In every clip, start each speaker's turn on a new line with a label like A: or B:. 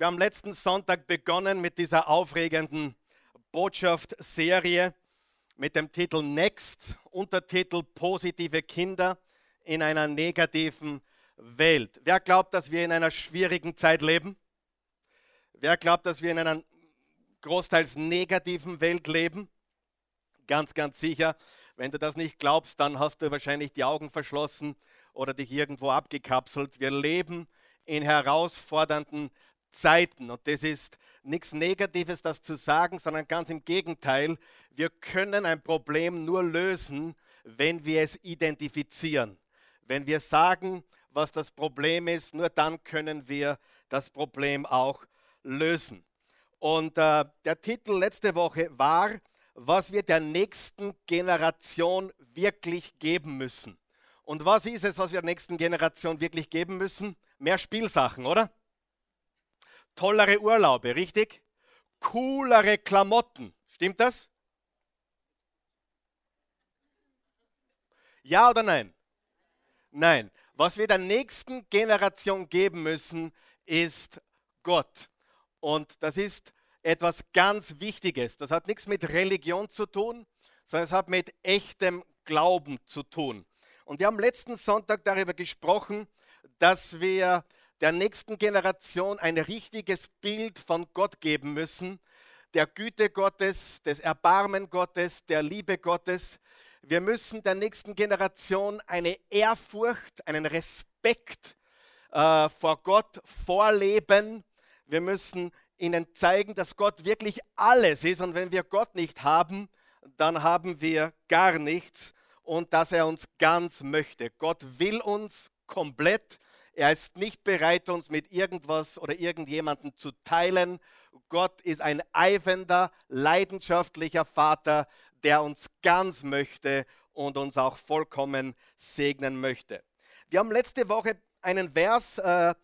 A: Wir haben letzten Sonntag begonnen mit dieser aufregenden Botschaft-Serie mit dem Titel Next, Untertitel Positive Kinder in einer negativen Welt. Wer glaubt, dass wir in einer schwierigen Zeit leben? Wer glaubt, dass wir in einer großteils negativen Welt leben? Ganz, ganz sicher. Wenn du das nicht glaubst, dann hast du wahrscheinlich die Augen verschlossen oder dich irgendwo abgekapselt. Wir leben in herausfordernden Zeiten. Und das ist nichts Negatives, das zu sagen, sondern ganz im Gegenteil. Wir können ein Problem nur lösen, wenn wir es identifizieren. Wenn wir sagen, was das Problem ist, nur dann können wir das Problem auch lösen. Und äh, der Titel letzte Woche war, was wir der nächsten Generation wirklich geben müssen. Und was ist es, was wir der nächsten Generation wirklich geben müssen? Mehr Spielsachen, oder? Tollere Urlaube, richtig? Coolere Klamotten. Stimmt das? Ja oder nein? Nein. Was wir der nächsten Generation geben müssen, ist Gott. Und das ist etwas ganz Wichtiges. Das hat nichts mit Religion zu tun, sondern es hat mit echtem Glauben zu tun. Und wir haben letzten Sonntag darüber gesprochen, dass wir der nächsten Generation ein richtiges Bild von Gott geben müssen, der Güte Gottes, des Erbarmen Gottes, der Liebe Gottes. Wir müssen der nächsten Generation eine Ehrfurcht, einen Respekt äh, vor Gott vorleben. Wir müssen ihnen zeigen, dass Gott wirklich alles ist und wenn wir Gott nicht haben, dann haben wir gar nichts und dass er uns ganz möchte. Gott will uns komplett er ist nicht bereit, uns mit irgendwas oder irgendjemandem zu teilen. Gott ist ein eifender, leidenschaftlicher Vater, der uns ganz möchte und uns auch vollkommen segnen möchte. Wir haben letzte Woche einen Vers äh,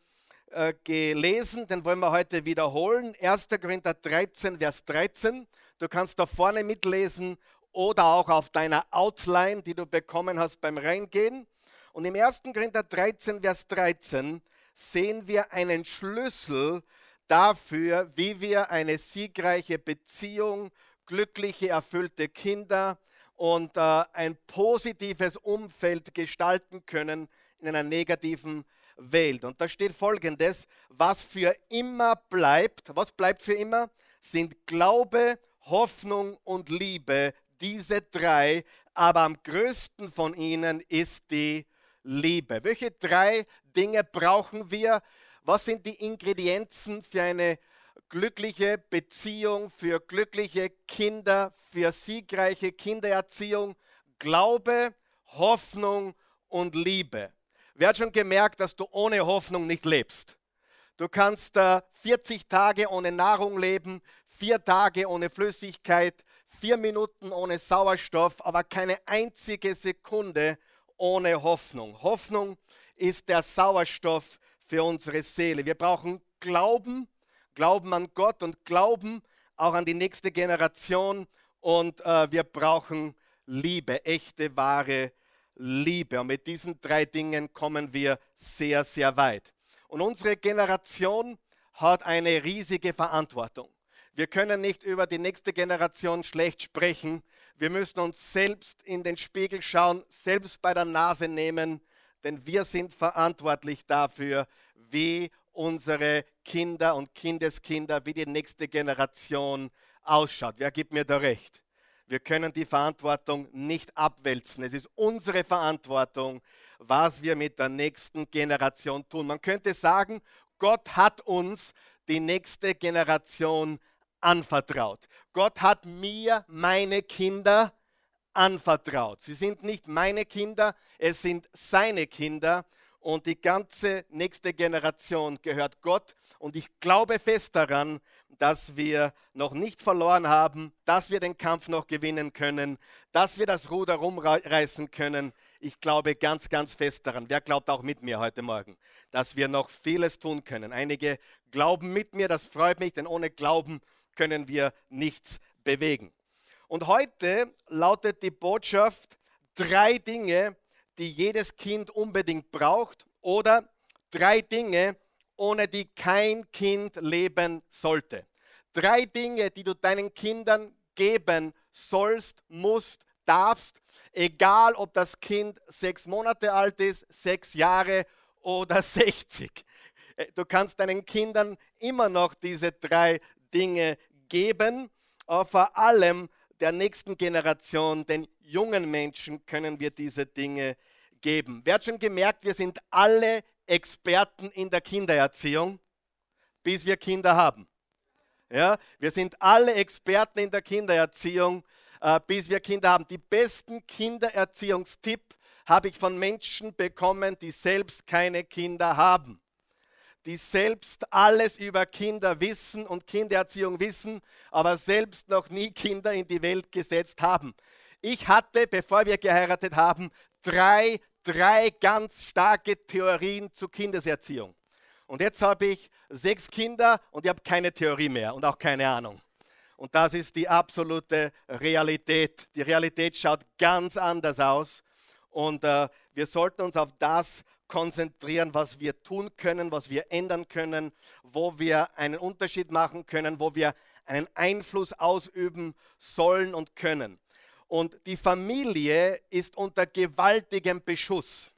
A: äh, gelesen, den wollen wir heute wiederholen. 1. Korinther 13, Vers 13. Du kannst da vorne mitlesen oder auch auf deiner Outline, die du bekommen hast beim Reingehen. Und im 1. Korinther 13, Vers 13 sehen wir einen Schlüssel dafür, wie wir eine siegreiche Beziehung, glückliche, erfüllte Kinder und äh, ein positives Umfeld gestalten können in einer negativen Welt. Und da steht folgendes, was für immer bleibt, was bleibt für immer, sind Glaube, Hoffnung und Liebe, diese drei, aber am größten von ihnen ist die Liebe. Welche drei Dinge brauchen wir? Was sind die Ingredienzen für eine glückliche Beziehung, für glückliche Kinder, für siegreiche Kindererziehung? Glaube, Hoffnung und Liebe. Wer hat schon gemerkt, dass du ohne Hoffnung nicht lebst? Du kannst äh, 40 Tage ohne Nahrung leben, vier Tage ohne Flüssigkeit, vier Minuten ohne Sauerstoff, aber keine einzige Sekunde ohne Hoffnung. Hoffnung ist der Sauerstoff für unsere Seele. Wir brauchen Glauben, Glauben an Gott und Glauben auch an die nächste Generation. Und äh, wir brauchen Liebe, echte, wahre Liebe. Und mit diesen drei Dingen kommen wir sehr, sehr weit. Und unsere Generation hat eine riesige Verantwortung. Wir können nicht über die nächste Generation schlecht sprechen. Wir müssen uns selbst in den Spiegel schauen, selbst bei der Nase nehmen, denn wir sind verantwortlich dafür, wie unsere Kinder und Kindeskinder, wie die nächste Generation ausschaut. Wer gibt mir da recht? Wir können die Verantwortung nicht abwälzen. Es ist unsere Verantwortung, was wir mit der nächsten Generation tun. Man könnte sagen, Gott hat uns die nächste Generation anvertraut. Gott hat mir meine Kinder anvertraut. Sie sind nicht meine Kinder, es sind seine Kinder und die ganze nächste Generation gehört Gott. Und ich glaube fest daran, dass wir noch nicht verloren haben, dass wir den Kampf noch gewinnen können, dass wir das Ruder rumreißen können. Ich glaube ganz, ganz fest daran. Wer glaubt auch mit mir heute Morgen, dass wir noch vieles tun können? Einige glauben mit mir, das freut mich, denn ohne Glauben können wir nichts bewegen. Und heute lautet die Botschaft drei Dinge, die jedes Kind unbedingt braucht oder drei Dinge, ohne die kein Kind leben sollte. Drei Dinge, die du deinen Kindern geben sollst, musst, darfst, egal ob das Kind sechs Monate alt ist, sechs Jahre oder 60. Äh, du kannst deinen Kindern immer noch diese drei Dinge geben, aber vor allem der nächsten Generation, den jungen Menschen, können wir diese Dinge geben. Wer hat schon gemerkt, wir sind alle Experten in der Kindererziehung, bis wir Kinder haben. Ja, wir sind alle Experten in der Kindererziehung, äh, bis wir Kinder haben. Die besten Kindererziehungstipps habe ich von Menschen bekommen, die selbst keine Kinder haben. Die selbst alles über Kinder wissen und Kindererziehung wissen, aber selbst noch nie Kinder in die Welt gesetzt haben. Ich hatte, bevor wir geheiratet haben, drei, drei ganz starke Theorien zur Kindeserziehung. Und jetzt habe ich sechs Kinder und ich habe keine Theorie mehr und auch keine Ahnung. Und das ist die absolute Realität. Die Realität schaut ganz anders aus. Und äh, wir sollten uns auf das konzentrieren, was wir tun können, was wir ändern können, wo wir einen Unterschied machen können, wo wir einen Einfluss ausüben sollen und können. Und die Familie ist unter gewaltigem Beschuss.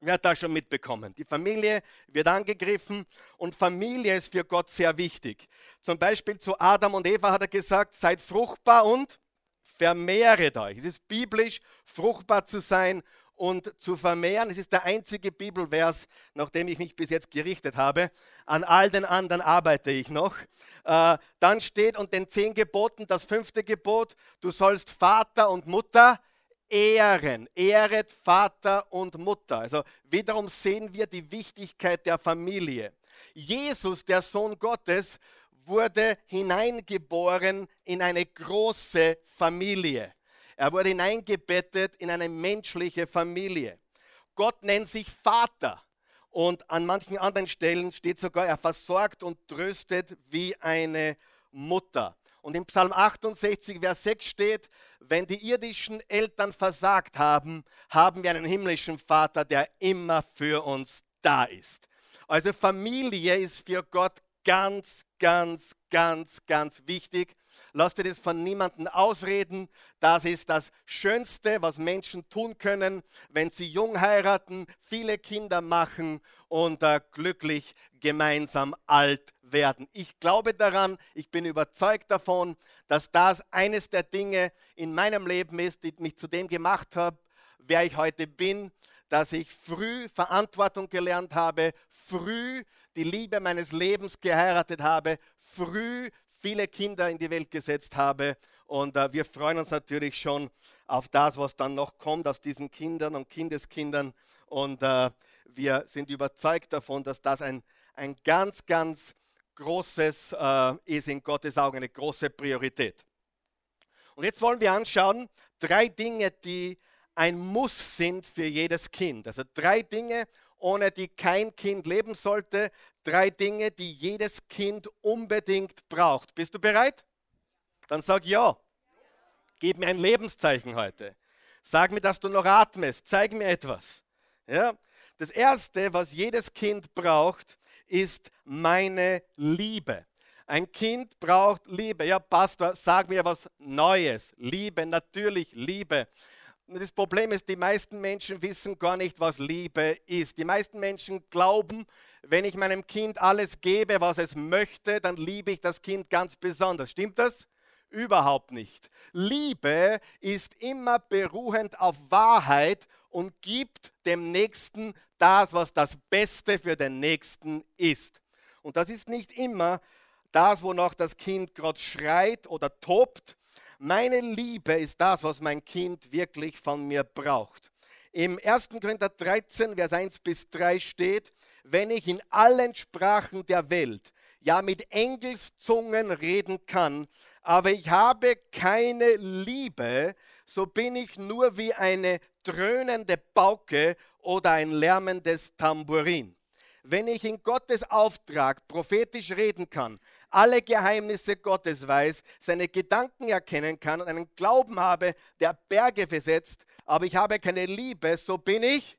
A: Wer hat das schon mitbekommen? Die Familie wird angegriffen und Familie ist für Gott sehr wichtig. Zum Beispiel zu Adam und Eva hat er gesagt, seid fruchtbar und vermehret euch. Es ist biblisch, fruchtbar zu sein und zu vermehren. Es ist der einzige Bibelvers, nach dem ich mich bis jetzt gerichtet habe. An all den anderen arbeite ich noch. Äh, dann steht und den zehn Geboten das fünfte Gebot, du sollst Vater und Mutter ehren. Ehret Vater und Mutter. Also wiederum sehen wir die Wichtigkeit der Familie. Jesus, der Sohn Gottes, wurde hineingeboren in eine große Familie. Er wurde hineingebettet in eine menschliche Familie. Gott nennt sich Vater. Und an manchen anderen Stellen steht sogar, er versorgt und tröstet wie eine Mutter. Und im Psalm 68, Vers 6 steht, wenn die irdischen Eltern versagt haben, haben wir einen himmlischen Vater, der immer für uns da ist. Also Familie ist für Gott ganz, ganz, ganz, ganz wichtig. Lass dir das von niemandem ausreden. Das ist das Schönste, was Menschen tun können, wenn sie jung heiraten, viele Kinder machen und äh, glücklich gemeinsam alt werden. Ich glaube daran, ich bin überzeugt davon, dass das eines der Dinge in meinem Leben ist, die mich zu dem gemacht hat, wer ich heute bin, dass ich früh Verantwortung gelernt habe, früh die Liebe meines Lebens geheiratet habe, früh viele Kinder in die Welt gesetzt habe. Und äh, wir freuen uns natürlich schon auf das, was dann noch kommt aus diesen Kindern und Kindeskindern. Und äh, wir sind überzeugt davon, dass das ein, ein ganz, ganz großes äh, ist in Gottes Augen, eine große Priorität. Und jetzt wollen wir anschauen, drei Dinge, die ein Muss sind für jedes Kind. Also drei Dinge, ohne die kein Kind leben sollte. Drei Dinge, die jedes Kind unbedingt braucht. Bist du bereit? Dann sag ja. Gib mir ein Lebenszeichen heute. Sag mir, dass du noch atmest. Zeig mir etwas. Ja? Das Erste, was jedes Kind braucht, ist meine Liebe. Ein Kind braucht Liebe. Ja, Pastor, sag mir was Neues. Liebe, natürlich Liebe. Das Problem ist, die meisten Menschen wissen gar nicht, was Liebe ist. Die meisten Menschen glauben, wenn ich meinem Kind alles gebe, was es möchte, dann liebe ich das Kind ganz besonders. Stimmt das? Überhaupt nicht. Liebe ist immer beruhend auf Wahrheit und gibt dem Nächsten das, was das Beste für den Nächsten ist. Und das ist nicht immer das, wonach das Kind gerade schreit oder tobt, meine Liebe ist das, was mein Kind wirklich von mir braucht. Im 1. Korinther 13, Vers 1 bis 3 steht, wenn ich in allen Sprachen der Welt, ja mit Engelszungen reden kann, aber ich habe keine Liebe, so bin ich nur wie eine dröhnende Pauke oder ein lärmendes Tambourin. Wenn ich in Gottes Auftrag prophetisch reden kann, alle Geheimnisse Gottes weiß, seine Gedanken erkennen kann und einen Glauben habe, der Berge versetzt, aber ich habe keine Liebe, so bin ich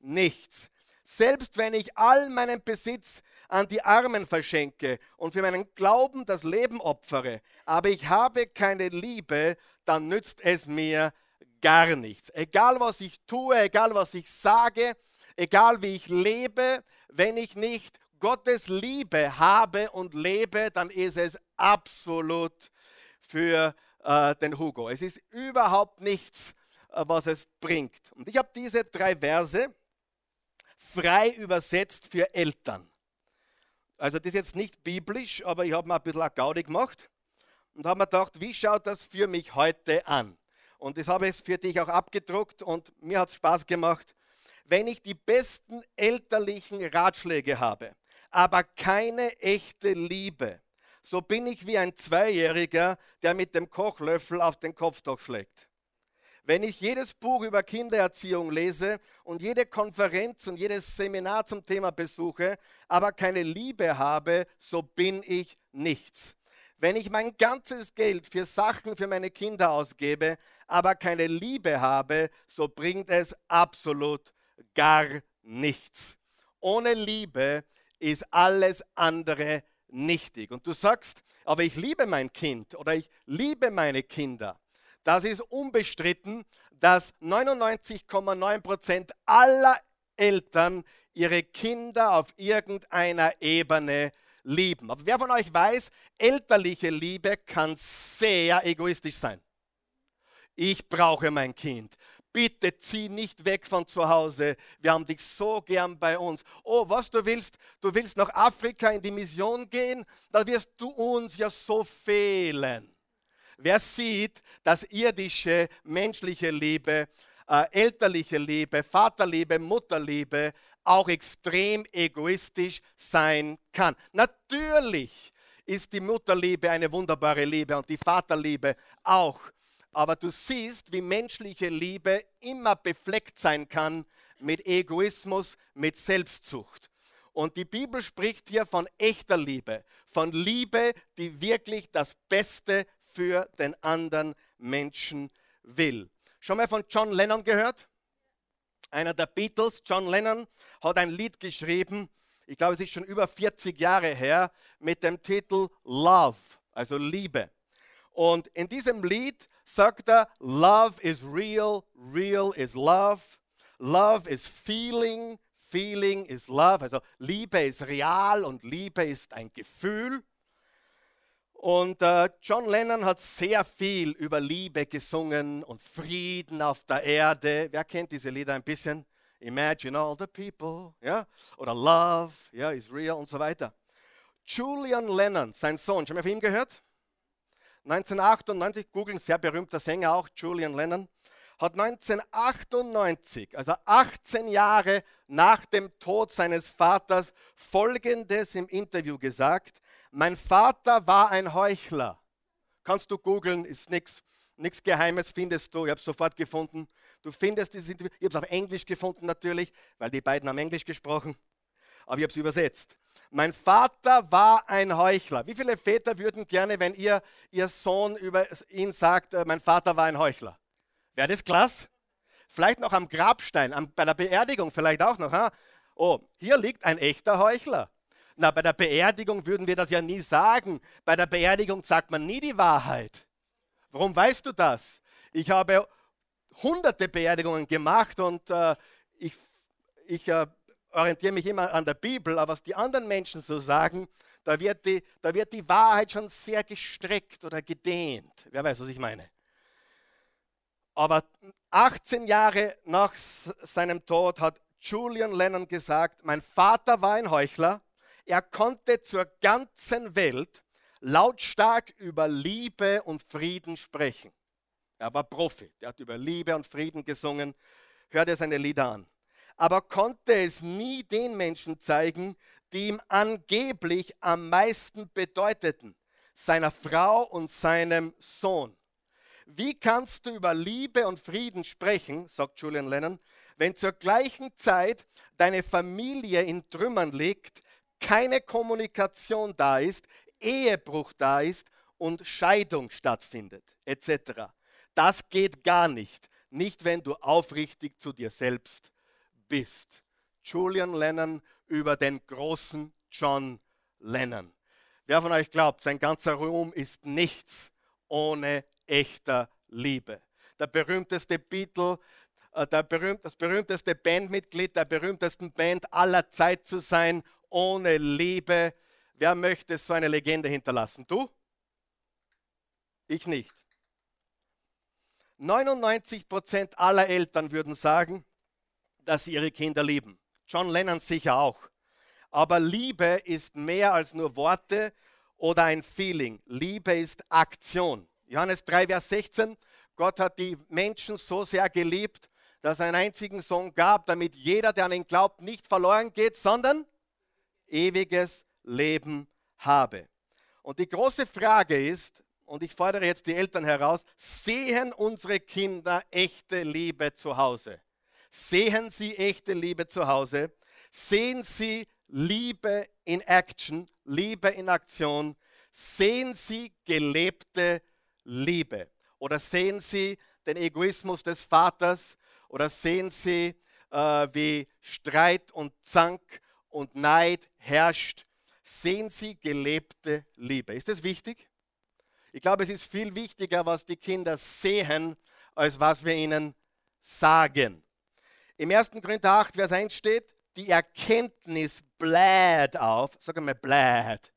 A: nichts. selbst wenn ich all meinen Besitz an die Armen verschenke und für meinen Glauben das Leben opfere, aber ich habe keine Liebe, dann nützt es mir gar nichts. Egal was ich tue, egal was ich sage, egal wie ich lebe, wenn ich nicht Gottes Liebe habe und lebe, dann ist es absolut für äh, den Hugo. Es ist überhaupt nichts, äh, was es bringt. Und ich habe diese drei Verse frei übersetzt für Eltern. Also das ist jetzt nicht biblisch, aber ich habe mir ein bisschen Gaudi gemacht und habe mir gedacht, wie schaut das für mich heute an? Und das habe ich für dich auch abgedruckt und mir hat es Spaß gemacht. Wenn ich die besten elterlichen Ratschläge habe, aber keine echte Liebe, so bin ich wie ein Zweijähriger, der mit dem Kochlöffel auf den Kopf schlägt. Wenn ich jedes Buch über Kindererziehung lese und jede Konferenz und jedes Seminar zum Thema besuche, aber keine Liebe habe, so bin ich nichts. Wenn ich mein ganzes Geld für Sachen für meine Kinder ausgebe, aber keine Liebe habe, so bringt es absolut gar nichts. Ohne Liebe ist alles andere nichtig. Und du sagst, aber ich liebe mein Kind oder ich liebe meine Kinder. Das ist unbestritten, dass 99,9 Prozent aller Eltern ihre Kinder auf irgendeiner Ebene lieben. Aber wer von euch weiß, elterliche Liebe kann sehr egoistisch sein. Ich brauche mein Kind. Bitte zieh nicht weg von zu Hause. Wir haben dich so gern bei uns. Oh, was du willst? Du willst nach Afrika in die Mission gehen? Da wirst du uns ja so fehlen. Wer sieht, dass irdische, menschliche Liebe, äh, elterliche Liebe, Vaterliebe, Mutterliebe auch extrem egoistisch sein kann. Natürlich ist die Mutterliebe eine wunderbare Liebe und die Vaterliebe auch. Aber du siehst, wie menschliche Liebe immer befleckt sein kann mit Egoismus, mit Selbstsucht. Und die Bibel spricht hier von echter Liebe, von Liebe, die wirklich das Beste für den anderen Menschen will. Schon mal von John Lennon gehört? Einer der Beatles, John Lennon, hat ein Lied geschrieben, ich glaube, es ist schon über 40 Jahre her, mit dem Titel Love, also Liebe. Und in diesem Lied sagt er, Love is real, real is love, Love is feeling, feeling is love. Also Liebe ist real und Liebe ist ein Gefühl. Und äh, John Lennon hat sehr viel über Liebe gesungen und Frieden auf der Erde. Wer kennt diese Lieder ein bisschen? Imagine all the people, ja? Oder Love, ja, is real und so weiter. Julian Lennon, sein Sohn, schon mal von ihm gehört? 1998, googeln, sehr berühmter Sänger auch, Julian Lennon, hat 1998, also 18 Jahre nach dem Tod seines Vaters, Folgendes im Interview gesagt. Mein Vater war ein Heuchler. Kannst du googeln, ist nichts nichts Geheimes findest du. Ich habe es sofort gefunden. Du findest dieses Interview. Ich habe es auf Englisch gefunden natürlich, weil die beiden haben Englisch gesprochen. Aber ich habe es übersetzt. Mein Vater war ein Heuchler. Wie viele Väter würden gerne, wenn ihr, ihr Sohn über ihn sagt, äh, mein Vater war ein Heuchler? Wäre das klasse? Vielleicht noch am Grabstein, am, bei der Beerdigung vielleicht auch noch. Ha? Oh, hier liegt ein echter Heuchler. Na, bei der Beerdigung würden wir das ja nie sagen. Bei der Beerdigung sagt man nie die Wahrheit. Warum weißt du das? Ich habe hunderte Beerdigungen gemacht und äh, ich, ich äh, orientiere mich immer an der Bibel, aber was die anderen Menschen so sagen, da wird, die, da wird die Wahrheit schon sehr gestreckt oder gedehnt. Wer weiß, was ich meine. Aber 18 Jahre nach seinem Tod hat Julian Lennon gesagt, mein Vater war ein Heuchler, er konnte zur ganzen Welt lautstark über Liebe und Frieden sprechen. Er war Profi, der hat über Liebe und Frieden gesungen, hörte seine Lieder an. Aber konnte es nie den Menschen zeigen, die ihm angeblich am meisten bedeuteten, seiner Frau und seinem Sohn. Wie kannst du über Liebe und Frieden sprechen, sagt Julian Lennon, wenn zur gleichen Zeit deine Familie in Trümmern liegt, keine Kommunikation da ist, Ehebruch da ist und Scheidung stattfindet, etc. Das geht gar nicht. Nicht, wenn du aufrichtig zu dir selbst bist. Julian Lennon über den großen John Lennon. Wer von euch glaubt, sein ganzer Ruhm ist nichts ohne echter Liebe. Der berühmteste Beatle, äh, der berühmt, das berühmteste Bandmitglied der berühmtesten Band aller Zeit zu sein, ohne Liebe. Wer möchte so eine Legende hinterlassen? Du? Ich nicht. 99 Prozent aller Eltern würden sagen, dass sie ihre Kinder lieben. John Lennon sicher auch. Aber Liebe ist mehr als nur Worte oder ein Feeling. Liebe ist Aktion. Johannes 3, Vers 16. Gott hat die Menschen so sehr geliebt, dass er einen einzigen Sohn gab, damit jeder, der an ihn glaubt, nicht verloren geht, sondern ewiges Leben habe. Und die große Frage ist, und ich fordere jetzt die Eltern heraus, sehen unsere Kinder echte Liebe zu Hause? Sehen sie echte Liebe zu Hause? Sehen sie Liebe in Action, Liebe in Aktion? Sehen sie gelebte Liebe? Oder sehen sie den Egoismus des Vaters? Oder sehen sie, äh, wie Streit und Zank und Neid herrscht? Sehen sie gelebte Liebe? Ist das wichtig? Ich glaube, es ist viel wichtiger, was die Kinder sehen, als was wir ihnen sagen. Im 1. Korinther 8, Vers 1 steht, die Erkenntnis bläht auf. Sag mal, bläht.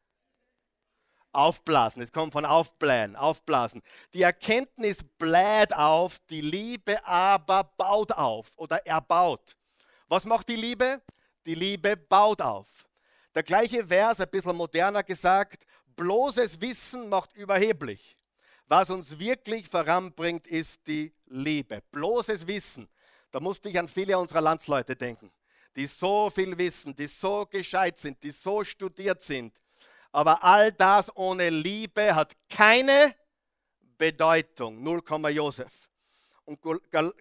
A: Aufblasen. Es kommt von aufblähen, aufblasen. Die Erkenntnis bläht auf, die Liebe aber baut auf oder erbaut. Was macht die Liebe? Die Liebe baut auf. Der gleiche Vers, ein bisschen moderner gesagt, bloßes Wissen macht überheblich. Was uns wirklich voranbringt, ist die Liebe. Bloßes Wissen. Da musste ich an viele unserer Landsleute denken, die so viel wissen, die so gescheit sind, die so studiert sind. Aber all das ohne Liebe hat keine Bedeutung. 0, Josef. Und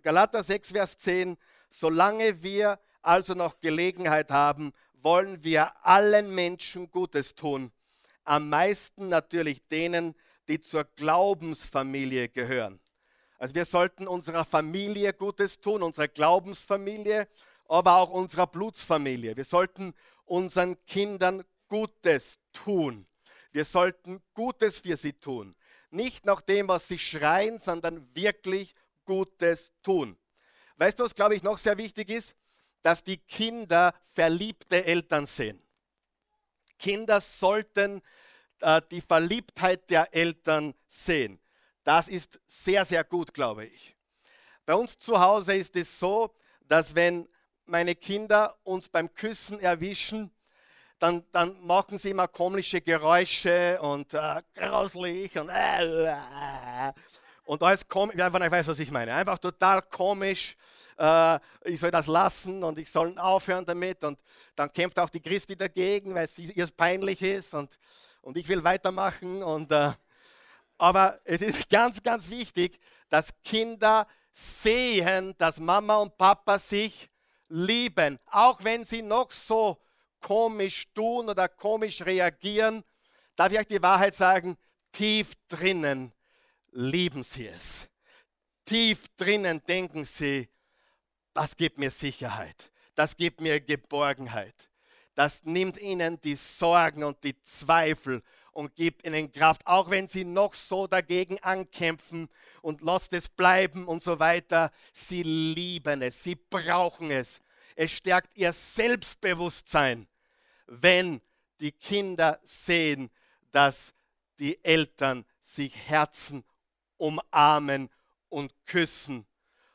A: Galater 6, Vers 10, solange wir also noch Gelegenheit haben, wollen wir allen Menschen Gutes tun am meisten natürlich denen, die zur Glaubensfamilie gehören. Also wir sollten unserer Familie Gutes tun, unserer Glaubensfamilie, aber auch unserer Blutsfamilie. Wir sollten unseren Kindern Gutes tun. Wir sollten Gutes für sie tun. Nicht nach dem, was sie schreien, sondern wirklich Gutes tun. Weißt du, was glaube ich noch sehr wichtig ist? Dass die Kinder verliebte Eltern sehen. Kinder sollten äh, die Verliebtheit der Eltern sehen. Das ist sehr, sehr gut, glaube ich. Bei uns zu Hause ist es so, dass wenn meine Kinder uns beim Küssen erwischen, dann, dann machen sie immer komische Geräusche und äh, grauslich und äh, und alles komisch. Ja, ich weiß, was ich meine. Einfach total komisch äh, ich soll das lassen und ich soll aufhören damit. Und dann kämpft auch die Christi dagegen, weil es ihr peinlich ist und, und ich will weitermachen. Und, äh, aber es ist ganz, ganz wichtig, dass Kinder sehen, dass Mama und Papa sich lieben, auch wenn sie noch so komisch tun oder komisch reagieren. Darf ich euch die Wahrheit sagen? Tief drinnen lieben sie es. Tief drinnen denken sie, das gibt mir Sicherheit. Das gibt mir Geborgenheit. Das nimmt ihnen die Sorgen und die Zweifel und gibt ihnen Kraft, auch wenn sie noch so dagegen ankämpfen und lasst es bleiben und so weiter. Sie lieben es, sie brauchen es. Es stärkt ihr Selbstbewusstsein, wenn die Kinder sehen, dass die Eltern sich Herzen umarmen und küssen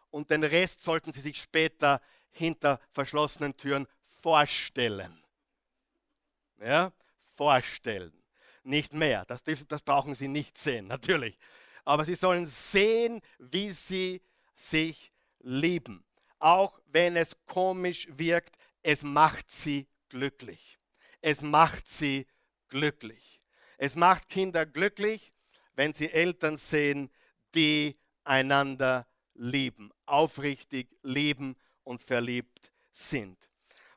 A: und den Rest sollten Sie sich später hinter verschlossenen Türen vorstellen. Ja, vorstellen. Nicht mehr. Das, das brauchen Sie nicht sehen, natürlich. Aber Sie sollen sehen, wie Sie sich lieben. Auch wenn es komisch wirkt, es macht Sie glücklich. Es macht Sie glücklich. Es macht Kinder glücklich, wenn sie Eltern sehen, die einander lieben, aufrichtig lieben und verliebt sind.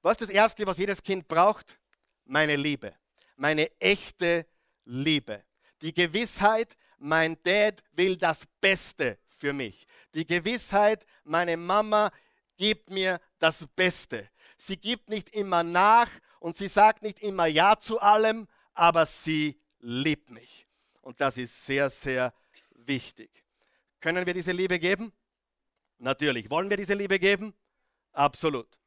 A: Was ist das Erste, was jedes Kind braucht? Meine Liebe, meine echte Liebe. Die Gewissheit, mein Dad will das Beste für mich. Die Gewissheit, meine Mama gibt mir das Beste. sie gibt nicht immer nach und sie sagt nicht immer Ja zu allem, aber sie liebt mich. Und das ist sehr, sehr wichtig. Können wir diese Liebe geben? Natürlich. Wollen wir diese Liebe geben? Absolut.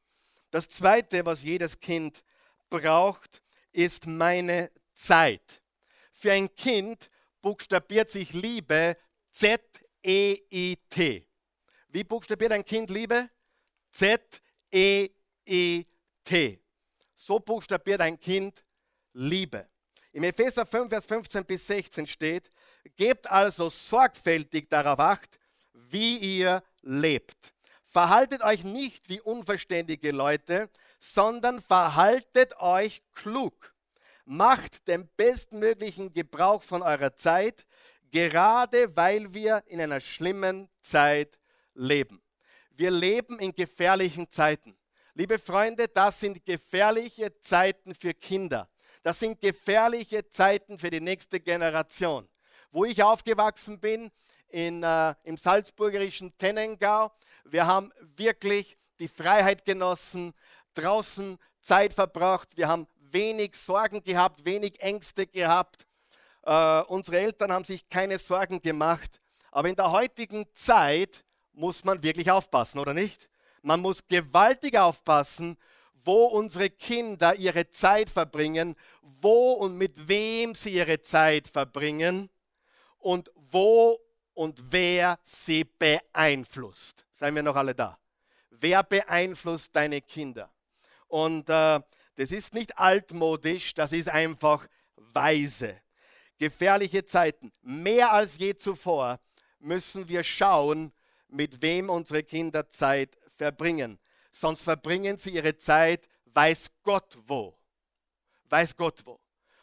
A: Das Zweite, was jedes Kind braucht, ist meine Zeit. Für ein Kind buchstabiert sich Liebe Z-E-I-T. Wie buchstabiert ein Kind Liebe? Z-E-I-T. So buchstabiert ein Kind Liebe. Im Epheser 5, Vers 15 bis 16 steht, gebt also sorgfältig darauf acht, wie ihr lebt. Verhaltet euch nicht wie unverständige Leute, sondern verhaltet euch klug. Macht den bestmöglichen Gebrauch von eurer Zeit, gerade weil wir in einer schlimmen Zeit leben. Wir leben in gefährlichen Zeiten. Liebe Freunde, das sind gefährliche Zeiten für Kinder. Das sind gefährliche Zeiten für die nächste Generation. Wo ich aufgewachsen bin, in, äh, im salzburgerischen Tennengau, wir haben wirklich die Freiheit genossen, draußen Zeit verbracht, wir haben wenig Sorgen gehabt, wenig Ängste gehabt. Äh, unsere Eltern haben sich keine Sorgen gemacht. Aber in der heutigen Zeit muss man wirklich aufpassen, oder nicht? Man muss gewaltig aufpassen, wo unsere Kinder ihre Zeit verbringen, wo und mit wem sie ihre Zeit verbringen und wo und wer sie beeinflusst. Seien wir noch alle da? Wer beeinflusst deine Kinder? Und äh, das ist nicht altmodisch, das ist einfach weise. Gefährliche Zeiten. Mehr als je zuvor müssen wir schauen, mit wem unsere Kinder Zeit verbringen. Sonst verbringen sie ihre Zeit, weiß Gott wo. Weiß Gott wo.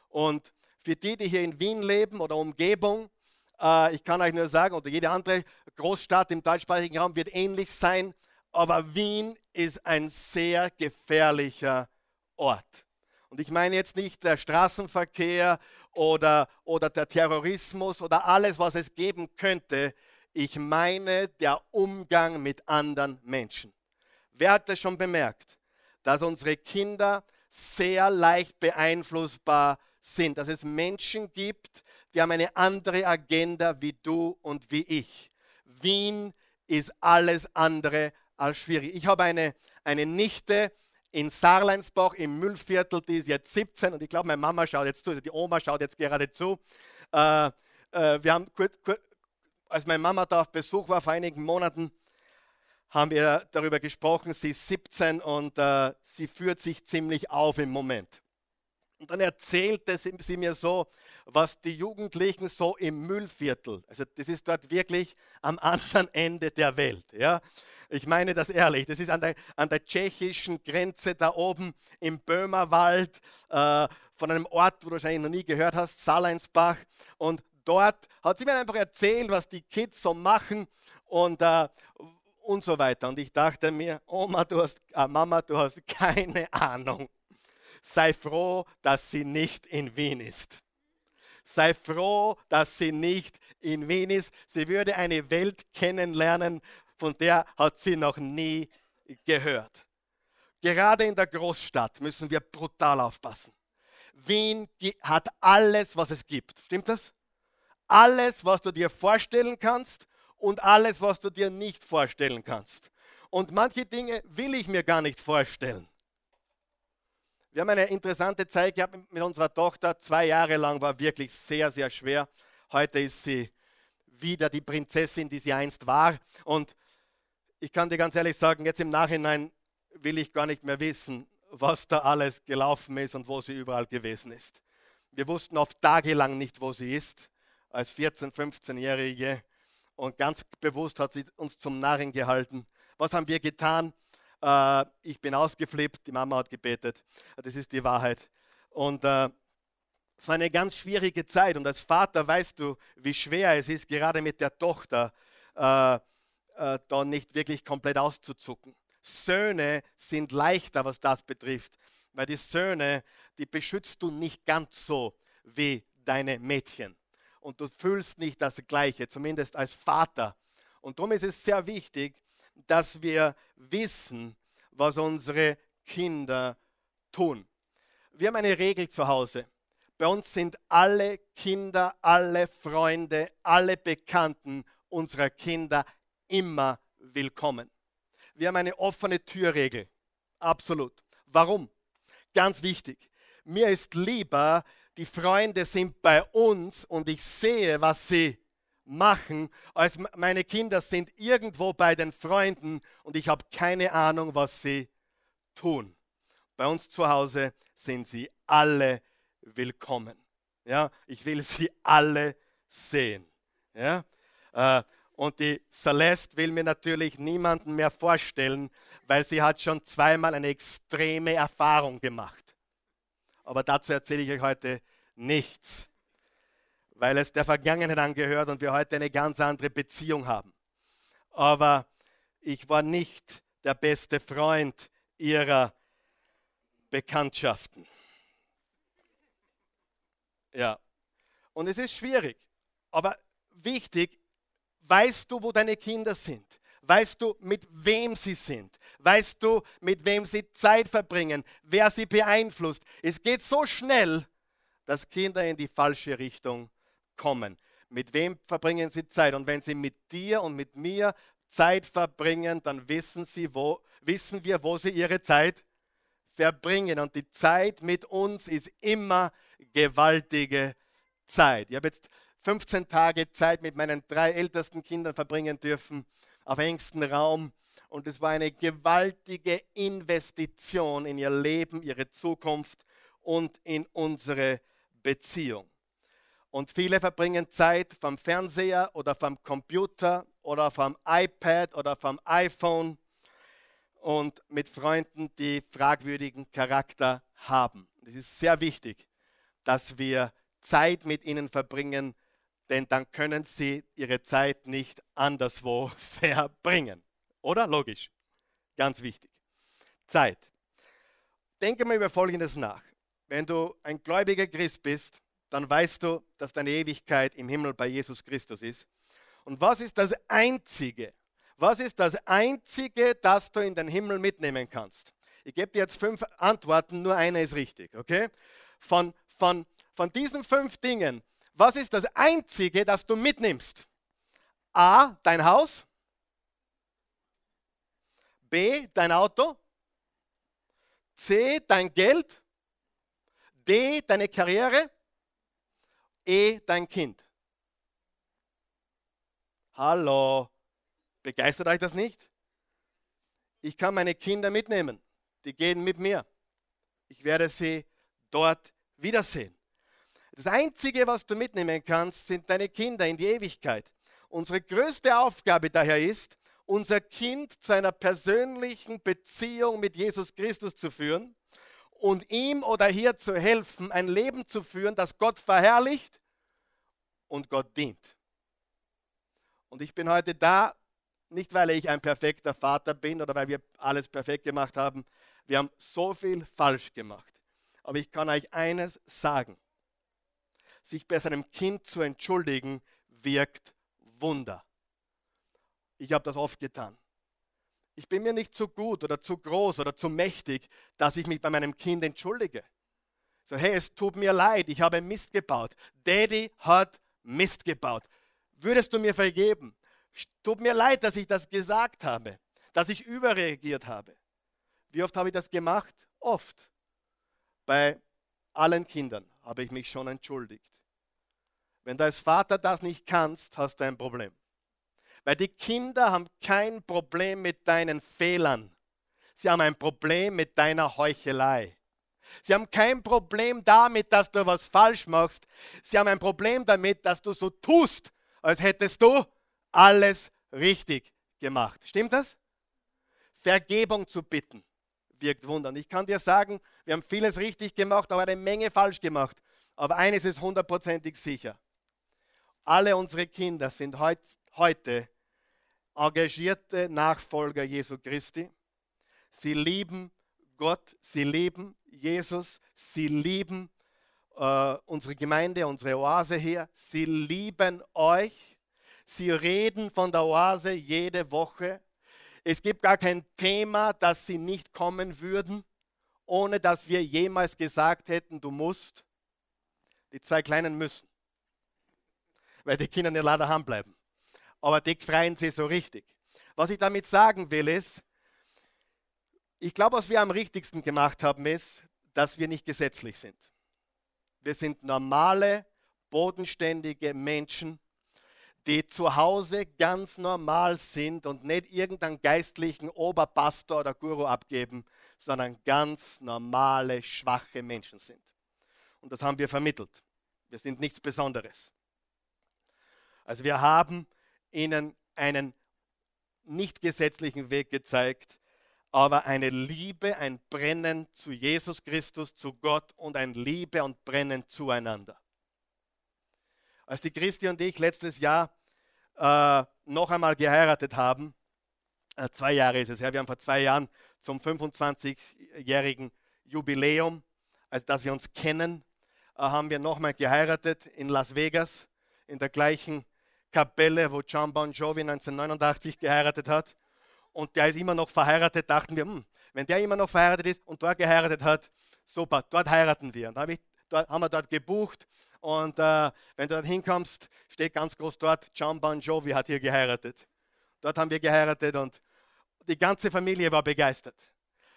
A: Und für die, die hier in Wien leben oder Umgebung, äh, ich kann euch nur sagen, oder jede andere Großstadt im deutschsprachigen Raum wird ähnlich sein, aber Wien ist ein sehr gefährlicher Ort. Und ich meine jetzt nicht der Straßenverkehr oder, oder der Terrorismus oder alles, was es geben könnte. Ich meine der Umgang mit anderen Menschen. Wer hat das schon bemerkt? Dass unsere Kinder sehr leicht beeinflussbar sind, dass es Menschen gibt, die haben eine andere Agenda wie du und wie ich. Wien ist alles andere als schwierig. Ich habe eine, eine Nichte in Sarleinsbach im Müllviertel, die ist jetzt 17 und ich glaube, meine Mama schaut jetzt zu, also die Oma schaut jetzt gerade zu. Äh, äh, wir haben kurz, kurz, als meine Mama da auf Besuch war vor einigen Monaten, haben wir darüber gesprochen. Sie ist 17 und äh, sie führt sich ziemlich auf im Moment. Und dann erzählte sie, mir so, was die Jugendlichen so im Müllviertel, also das ist dort wirklich am anderen Ende der Welt. Ja? Ich meine das ehrlich, das ist an der, an der tschechischen Grenze da oben im Böhmerwald, äh, von einem Ort, wo du wahrscheinlich noch nie gehört hast, Saleinsbach. Und dort hat sie mir einfach erzählt, was die Kids so machen und, äh, und so weiter. Und ich dachte mir, Oma, du hast, äh, Mama, du hast keine Ahnung. Sei froh, dass sie nicht in Wien ist. Sei froh, dass sie nicht in Wien ist. Sie würde eine Welt kennenlernen, von der hat sie noch nie gehört. Gerade in der Großstadt müssen wir brutal aufpassen. Wien hat alles, was es gibt. Stimmt das? Alles, was du dir vorstellen kannst und alles, was du dir nicht vorstellen kannst. Und manche Dinge will ich mir gar nicht vorstellen. Wir haben eine interessante Zeit gehabt mit unserer Tochter. Zwei Jahre lang war wirklich sehr, sehr schwer. Heute ist sie wieder die Prinzessin, die sie einst war. Und ich kann dir ganz ehrlich sagen, jetzt im Nachhinein will ich gar nicht mehr wissen, was da alles gelaufen ist und wo sie überall gewesen ist. Wir wussten oft tagelang nicht, wo sie ist, als 14-, 15-Jährige. Und ganz bewusst hat sie uns zum Narren gehalten. Was haben wir getan? Äh, ich bin ausgeflippt, die Mama hat gebetet. Das ist die Wahrheit. Und äh, es war eine ganz schwierige Zeit. Und als Vater weißt du, wie schwer es ist, gerade mit der Tochter äh, äh, da nicht wirklich komplett auszuzucken. Söhne sind leichter, was das betrifft, weil die Söhne, die beschützt du nicht ganz so wie deine Mädchen. Und du fühlst nicht das Gleiche, zumindest als Vater. Und darum ist es sehr wichtig, dass wir wissen, was unsere Kinder tun. Wir haben eine Regel zu Hause. Bei uns sind alle Kinder, alle Freunde, alle Bekannten unserer Kinder immer willkommen. Wir haben eine offene Türregel. Absolut. Warum? Ganz wichtig. Mir ist lieber, die Freunde sind bei uns und ich sehe, was sie machen, als meine Kinder sind irgendwo bei den Freunden und ich habe keine Ahnung, was sie tun. Bei uns zu Hause sind sie alle willkommen. Ja, ich will sie alle sehen. Ja, äh, und die Celeste will mir natürlich niemanden mehr vorstellen, weil sie hat schon zweimal eine extreme Erfahrung gemacht. Aber dazu erzähle ich euch heute nichts, weil es der Vergangenheit angehört und wir heute eine ganz andere Beziehung haben. Aber ich war nicht der beste Freund ihrer Bekanntschaften. Ja. Und es ist schwierig, aber wichtig, weißt du, wo deine Kinder sind? Weißt du, mit wem sie sind? Weißt du, mit wem sie Zeit verbringen? Wer sie beeinflusst? Es geht so schnell, dass Kinder in die falsche Richtung kommen. Mit wem verbringen sie Zeit? Und wenn sie mit dir und mit mir Zeit verbringen, dann wissen, sie, wo, wissen wir, wo sie ihre Zeit verbringen. Und die Zeit mit uns ist immer gewaltige Zeit. Ich habe jetzt 15 Tage Zeit mit meinen drei ältesten Kindern verbringen dürfen auf engstem Raum. Und es war eine gewaltige Investition in ihr Leben, ihre Zukunft und in unsere Beziehung. Und viele verbringen Zeit vom Fernseher oder vom Computer oder vom iPad oder vom iPhone und mit Freunden, die fragwürdigen Charakter haben. Es ist sehr wichtig, dass wir Zeit mit ihnen verbringen, denn dann können sie ihre Zeit nicht anderswo verbringen. Oder? Logisch. Ganz wichtig. Zeit. Denke mal über Folgendes nach. Wenn du ein gläubiger Christ bist, dann weißt du, dass deine Ewigkeit im Himmel bei Jesus Christus ist. Und was ist das Einzige, was ist das Einzige, das du in den Himmel mitnehmen kannst? Ich gebe dir jetzt fünf Antworten, nur eine ist richtig, okay? Von, von, von diesen fünf Dingen, was ist das Einzige, das du mitnimmst? A, dein Haus. B, dein Auto. C, dein Geld. D, deine Karriere. E, dein Kind. Hallo, Begeistert euch das nicht? Ich kann meine Kinder mitnehmen. Die gehen mit mir. Ich werde sie dort wiedersehen. Das Einzige, was du mitnehmen kannst, sind deine Kinder in die Ewigkeit. Unsere größte Aufgabe daher ist, unser Kind zu einer persönlichen Beziehung mit Jesus Christus zu führen und ihm oder hier zu helfen, ein Leben zu führen, das Gott verherrlicht und Gott dient. Und ich bin heute da, nicht, weil ich ein perfekter Vater bin oder weil wir alles perfekt gemacht haben. Wir haben so viel falsch gemacht. Aber ich kann euch eines sagen. Sich bei seinem Kind zu entschuldigen, wirkt Wunder. Ich habe das oft getan. Ich bin mir nicht zu gut oder zu groß oder zu mächtig, dass ich mich bei meinem Kind entschuldige. So, hey, es tut mir leid, ich habe Mist gebaut. Daddy hat Mist gebaut. Würdest du mir vergeben? Tut mir leid, dass ich das gesagt habe, dass ich überreagiert habe. Wie oft habe ich das gemacht? Oft. Bei allen Kindern habe ich mich schon entschuldigt. Wenn du als Vater das nicht kannst, hast du ein Problem. Weil die Kinder haben kein Problem mit deinen Fehlern. Sie haben ein Problem mit deiner Heuchelei. Sie haben kein Problem damit, dass du was falsch machst. Sie haben ein Problem damit, dass du so tust, als hättest du alles richtig gemacht. Stimmt das? Vergebung zu bitten wirkt Wunder. Und ich kann dir sagen, wir haben vieles richtig gemacht, aber eine Menge falsch gemacht. Aber eines ist hundertprozentig sicher. Alle unsere Kinder sind heut, heute engagierte Nachfolger Jesu Christi. Sie lieben Gott, sie lieben Jesus, sie lieben äh, unsere Gemeinde, unsere Oase hier. Sie lieben euch Sie reden von der Oase jede Woche. Es gibt gar kein Thema, das sie nicht kommen würden. ohne dass wir jemals gesagt hätten, du musst. Die zwei Kleinen müssen. Weil die Kinder nicht leider haben bleiben. Aber die freien sie so richtig. Was ich damit sagen will, ist, ich glaube, was wir am richtigsten gemacht haben, ist, dass wir nicht gesetzlich sind. Wir sind normale, bodenständige Menschen, die zu Hause ganz normal sind und nicht irgendeinen geistlichen Oberpastor oder Guru abgeben, sondern ganz normale, schwache Menschen sind. Und das haben wir vermittelt. Wir sind nichts Besonderes. Also wir haben ihnen einen nicht gesetzlichen Weg gezeigt, aber eine Liebe, ein Brennen zu Jesus Christus, zu Gott und ein Liebe und Brennen zueinander. Als die Christi und ich letztes Jahr äh, noch einmal geheiratet haben, äh, zwei Jahre ist es her, wir haben vor zwei Jahren zum 25-jährigen Jubiläum, als dass wir uns kennen, äh, haben wir nochmal geheiratet in Las Vegas, in der gleichen Kapelle, wo John Bon Jovi 1989 geheiratet hat. Und der ist immer noch verheiratet, dachten wir, hm, wenn der immer noch verheiratet ist und dort geheiratet hat, super, dort heiraten wir. Und da hab ich, dort, haben wir dort gebucht und äh, wenn du dort hinkommst, steht ganz groß dort, John Bon Jovi hat hier geheiratet. Dort haben wir geheiratet und die ganze Familie war begeistert.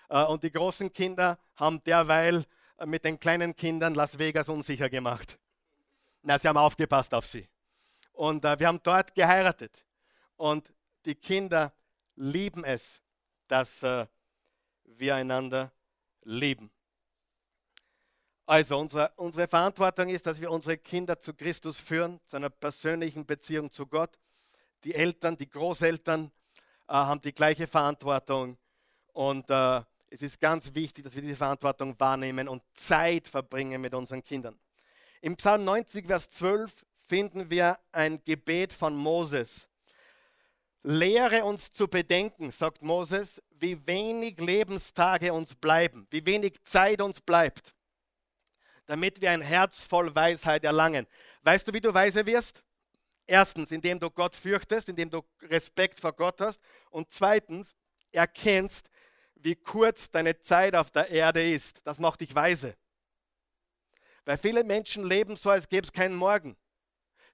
A: Äh, und die großen Kinder haben derweil äh, mit den kleinen Kindern Las Vegas unsicher gemacht. Na, sie haben aufgepasst auf sie. Und äh, wir haben dort geheiratet. Und die Kinder lieben es, dass äh, wir einander lieben. Also unsere, unsere Verantwortung ist, dass wir unsere Kinder zu Christus führen, zu einer persönlichen Beziehung zu Gott. Die Eltern, die Großeltern äh, haben die gleiche Verantwortung. Und äh, es ist ganz wichtig, dass wir diese Verantwortung wahrnehmen und Zeit verbringen mit unseren Kindern. Im Psalm 90, Vers 12 finden wir ein Gebet von Moses. Lehre uns zu bedenken, sagt Moses, wie wenig Lebenstage uns bleiben, wie wenig Zeit uns bleibt damit wir ein Herz voll Weisheit erlangen. Weißt du, wie du weise wirst? Erstens, indem du Gott fürchtest, indem du Respekt vor Gott hast. Und zweitens, erkennst, wie kurz deine Zeit auf der Erde ist. Das macht dich weise. Weil viele Menschen leben so, als gäbe es keinen Morgen.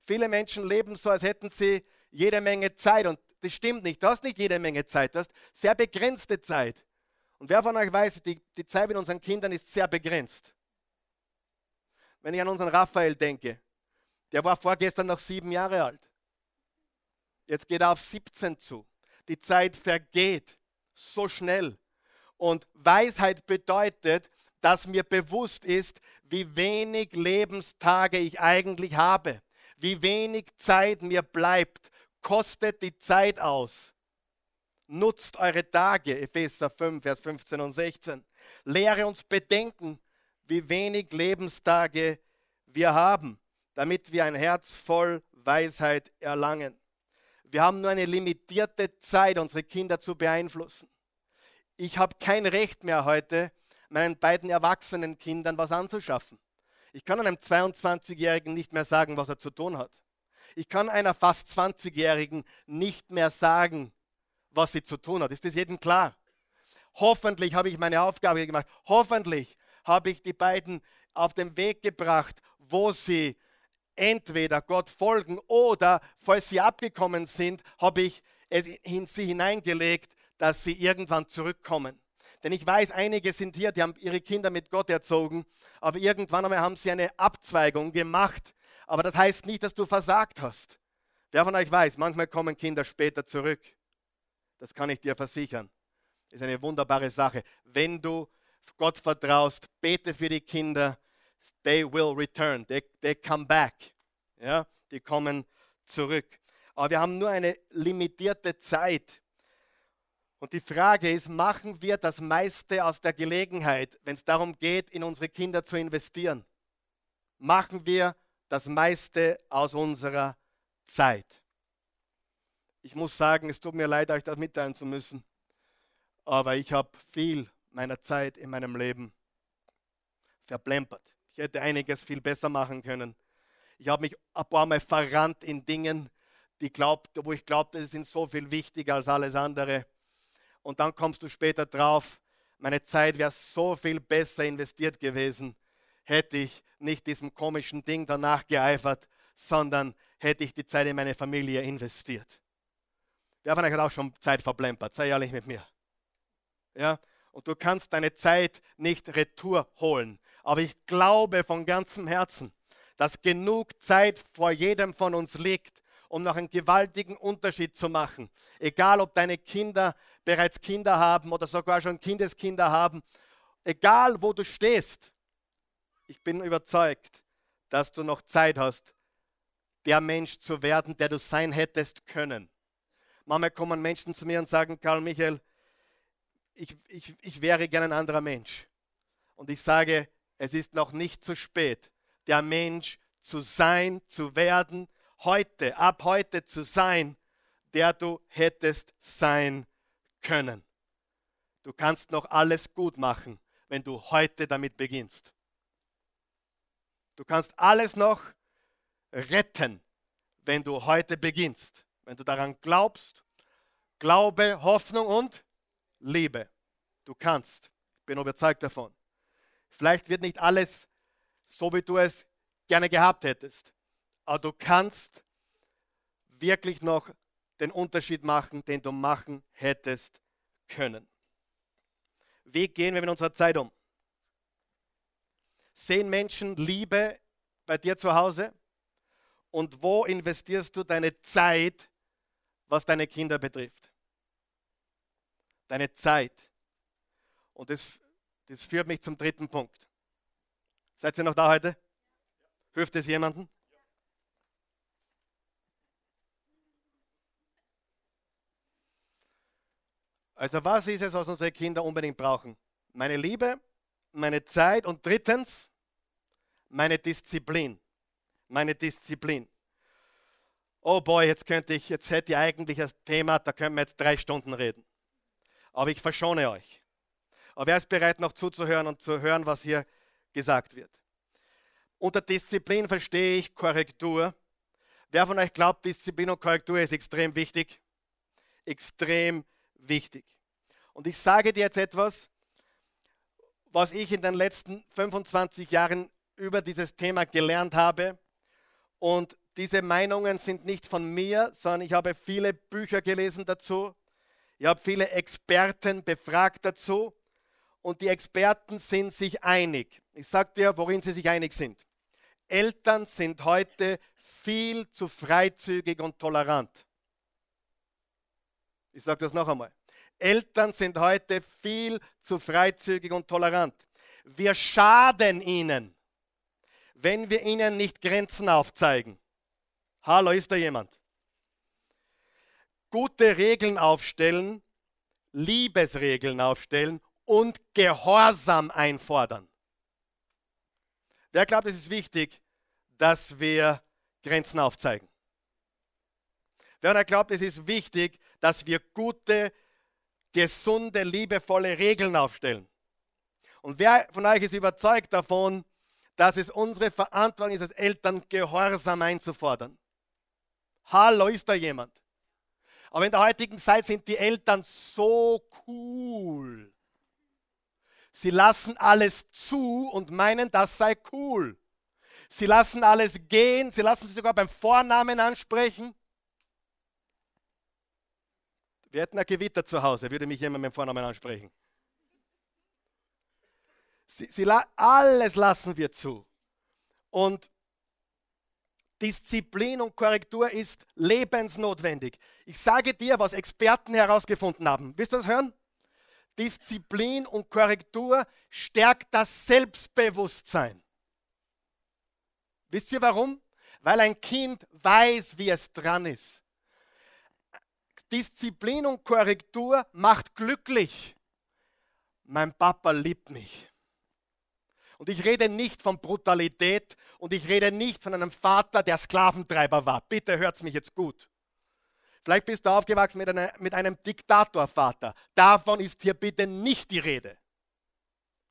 A: Viele Menschen leben so, als hätten sie jede Menge Zeit. Und das stimmt nicht. Du hast nicht jede Menge Zeit. Du hast sehr begrenzte Zeit. Und wer von euch weiß, die, die Zeit mit unseren Kindern ist sehr begrenzt. Wenn ich an unseren Raphael denke, der war vorgestern noch sieben Jahre alt. Jetzt geht er auf 17 zu. Die Zeit vergeht so schnell. Und Weisheit bedeutet, dass mir bewusst ist, wie wenig Lebenstage ich eigentlich habe, wie wenig Zeit mir bleibt. Kostet die Zeit aus. Nutzt eure Tage, Epheser 5, Vers 15 und 16. Lehre uns bedenken, wie wenig Lebenstage wir haben, damit wir ein Herz voll Weisheit erlangen. Wir haben nur eine limitierte Zeit, unsere Kinder zu beeinflussen. Ich habe kein Recht mehr heute, meinen beiden erwachsenen Kindern was anzuschaffen. Ich kann einem 22-Jährigen nicht mehr sagen, was er zu tun hat. Ich kann einer fast 20-Jährigen nicht mehr sagen, was sie zu tun hat. Ist das jedem klar? Hoffentlich habe ich meine Aufgabe gemacht. Hoffentlich habe ich die beiden auf den Weg gebracht, wo sie entweder Gott folgen oder, falls sie abgekommen sind, habe ich es in sie hineingelegt, dass sie irgendwann zurückkommen. Denn ich weiß, einige sind hier, die haben ihre Kinder mit Gott erzogen, aber irgendwann einmal haben sie eine Abzweigung gemacht. Aber das heißt nicht, dass du versagt hast. Wer von euch weiß, manchmal kommen Kinder später zurück. Das kann ich dir versichern. Ist eine wunderbare Sache. Wenn du Gott vertraust, bete für die Kinder, they will return, they, they come back. Ja, die kommen zurück. Aber wir haben nur eine limitierte Zeit. Und die Frage ist, machen wir das meiste aus der Gelegenheit, wenn es darum geht, in unsere Kinder zu investieren? Machen wir das meiste aus unserer Zeit? Ich muss sagen, es tut mir leid, euch das mitteilen zu müssen, aber ich habe viel meiner Zeit in meinem Leben verplempert. Ich hätte einiges viel besser machen können. Ich habe mich ein paar Mal verrannt in Dingen, die glaubt, wo ich glaubte, sie sind so viel wichtiger als alles andere. Und dann kommst du später drauf, meine Zeit wäre so viel besser investiert gewesen, hätte ich nicht diesem komischen Ding danach geeifert, sondern hätte ich die Zeit in meine Familie investiert. Wer von euch hat auch schon Zeit verplempert? Sei ehrlich mit mir. Ja? Und du kannst deine Zeit nicht retour holen. Aber ich glaube von ganzem Herzen, dass genug Zeit vor jedem von uns liegt, um noch einen gewaltigen Unterschied zu machen. Egal, ob deine Kinder bereits Kinder haben oder sogar schon Kindeskinder haben. Egal, wo du stehst. Ich bin überzeugt, dass du noch Zeit hast, der Mensch zu werden, der du sein hättest können. Manchmal kommen Menschen zu mir und sagen, Karl Michael, ich, ich, ich wäre gern ein anderer Mensch. Und ich sage, es ist noch nicht zu spät, der Mensch zu sein, zu werden, heute, ab heute zu sein, der du hättest sein können. Du kannst noch alles gut machen, wenn du heute damit beginnst. Du kannst alles noch retten, wenn du heute beginnst. Wenn du daran glaubst, Glaube, Hoffnung und Liebe. Du kannst. Ich bin überzeugt davon. Vielleicht wird nicht alles so, wie du es gerne gehabt hättest. Aber du kannst wirklich noch den Unterschied machen, den du machen hättest können. Wie gehen wir mit unserer Zeit um? Sehen Menschen Liebe bei dir zu Hause? Und wo investierst du deine Zeit, was deine Kinder betrifft? Deine Zeit. Und das, das führt mich zum dritten Punkt. Seid ihr noch da heute? Hilft es jemandem? Also was ist es, was unsere Kinder unbedingt brauchen? Meine Liebe, meine Zeit und drittens meine Disziplin. Meine Disziplin. Oh boy, jetzt könnte ich, jetzt hätte ich eigentlich das Thema, da können wir jetzt drei Stunden reden. Aber ich verschone euch. Aber wer ist bereit, noch zuzuhören und zu hören, was hier gesagt wird? Unter Disziplin verstehe ich Korrektur. Wer von euch glaubt, Disziplin und Korrektur ist extrem wichtig? Extrem wichtig. Und ich sage dir jetzt etwas, was ich in den letzten 25 Jahren über dieses Thema gelernt habe. Und diese Meinungen sind nicht von mir, sondern ich habe viele Bücher gelesen dazu. Ich habe viele Experten befragt dazu und die Experten sind sich einig. Ich sage dir, worin sie sich einig sind. Eltern sind heute viel zu freizügig und tolerant. Ich sage das noch einmal. Eltern sind heute viel zu freizügig und tolerant. Wir schaden ihnen, wenn wir ihnen nicht Grenzen aufzeigen. Hallo, ist da jemand? Gute Regeln aufstellen, Liebesregeln aufstellen und Gehorsam einfordern. Wer glaubt, es ist wichtig, dass wir Grenzen aufzeigen? Wer glaubt, es ist wichtig, dass wir gute, gesunde, liebevolle Regeln aufstellen? Und wer von euch ist überzeugt davon, dass es unsere Verantwortung ist, als Eltern Gehorsam einzufordern? Hallo, ist da jemand? Aber in der heutigen Zeit sind die Eltern so cool. Sie lassen alles zu und meinen, das sei cool. Sie lassen alles gehen, sie lassen sich sogar beim Vornamen ansprechen. Wir hätten ein Gewitter zu Hause, würde mich jemand mit dem Vornamen ansprechen. Sie, sie, alles lassen wir zu. Und Disziplin und Korrektur ist lebensnotwendig. Ich sage dir, was Experten herausgefunden haben. Willst du das hören? Disziplin und Korrektur stärkt das Selbstbewusstsein. Wisst ihr warum? Weil ein Kind weiß, wie es dran ist. Disziplin und Korrektur macht glücklich. Mein Papa liebt mich. Und ich rede nicht von Brutalität und ich rede nicht von einem Vater, der Sklaventreiber war. Bitte hört mich jetzt gut. Vielleicht bist du aufgewachsen mit, einer, mit einem Diktatorvater. Davon ist hier bitte nicht die Rede.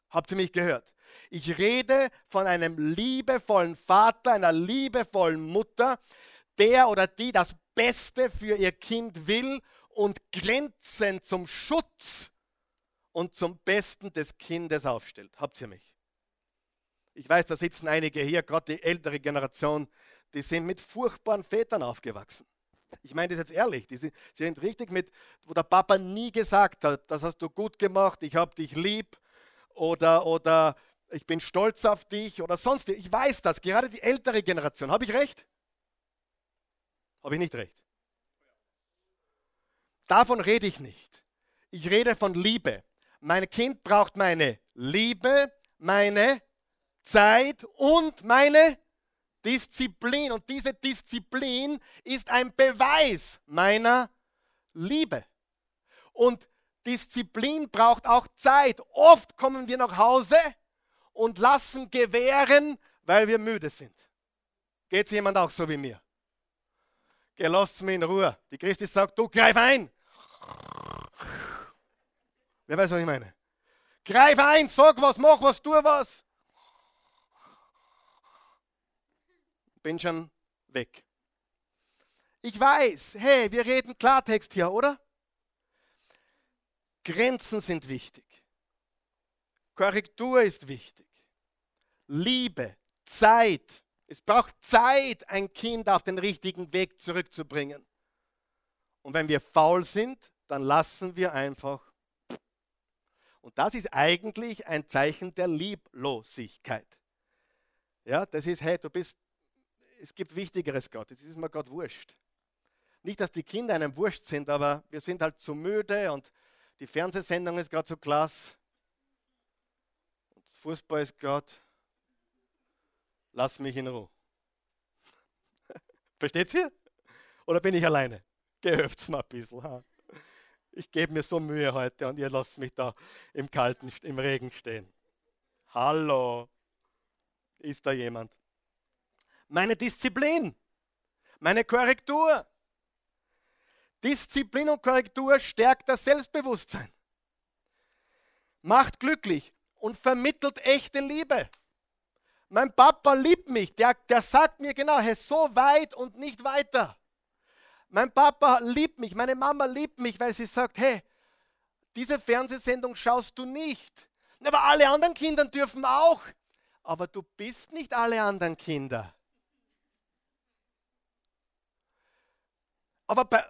A: Habt ihr mich gehört? Ich rede von einem liebevollen Vater, einer liebevollen Mutter, der oder die das Beste für ihr Kind will und Grenzen zum Schutz und zum Besten des Kindes aufstellt. Habt ihr mich? Ich weiß, da sitzen einige hier, gerade die ältere Generation, die sind mit furchtbaren Vätern aufgewachsen. Ich meine das jetzt ehrlich, die sind, sie sind richtig mit, wo der Papa nie gesagt hat, das hast du gut gemacht, ich habe dich lieb oder, oder ich bin stolz auf dich oder sonst. Ich weiß das, gerade die ältere Generation. Habe ich recht? Habe ich nicht recht? Davon rede ich nicht. Ich rede von Liebe. Mein Kind braucht meine Liebe, meine Zeit und meine Disziplin. Und diese Disziplin ist ein Beweis meiner Liebe. Und Disziplin braucht auch Zeit. Oft kommen wir nach Hause und lassen gewähren, weil wir müde sind. Geht es jemand auch so wie mir? Geh, lasst mich in Ruhe. Die Christi sagt, du greif ein. Wer weiß, was ich meine? Greif ein, sag was, mach was, tu was. Bin schon weg. Ich weiß, hey, wir reden Klartext hier, oder? Grenzen sind wichtig. Korrektur ist wichtig. Liebe, Zeit. Es braucht Zeit, ein Kind auf den richtigen Weg zurückzubringen. Und wenn wir faul sind, dann lassen wir einfach. Und das ist eigentlich ein Zeichen der Lieblosigkeit. Ja, das ist, hey, du bist, es gibt Wichtigeres Gott, das ist mir Gott wurscht. Nicht, dass die Kinder einem wurscht sind, aber wir sind halt zu müde und die Fernsehsendung ist gerade so klasse. Und Fußball ist gerade. Lass mich in Ruhe. Versteht ihr? Oder bin ich alleine? Gehöft's mal ein bisschen. Ha? Ich gebe mir so Mühe heute und ihr lasst mich da im Kalten, im Regen stehen. Hallo, ist da jemand? Meine Disziplin, meine Korrektur. Disziplin und Korrektur stärkt das Selbstbewusstsein, macht glücklich und vermittelt echte Liebe. Mein Papa liebt mich, der, der sagt mir genau, hey, so weit und nicht weiter. Mein Papa liebt mich, meine Mama liebt mich, weil sie sagt, hey, diese Fernsehsendung schaust du nicht. Aber alle anderen Kinder dürfen auch. Aber du bist nicht alle anderen Kinder. Aber bei,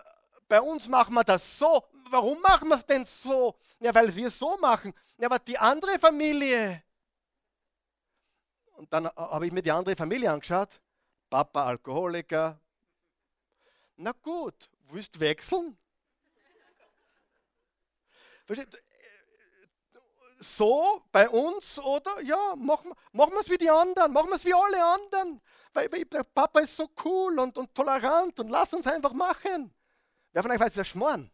A: bei uns machen wir das so. Warum machen wir es denn so? Ja, weil wir so machen. Ja, aber die andere Familie. Und dann habe ich mir die andere Familie angeschaut. Papa Alkoholiker. Na gut, willst wechseln? So bei uns oder ja, machen, machen wir es wie die anderen, machen wir es wie alle anderen. Weil, weil der Papa ist so cool und, und tolerant und lass uns einfach machen. Wer von euch weiß, das Schmoren?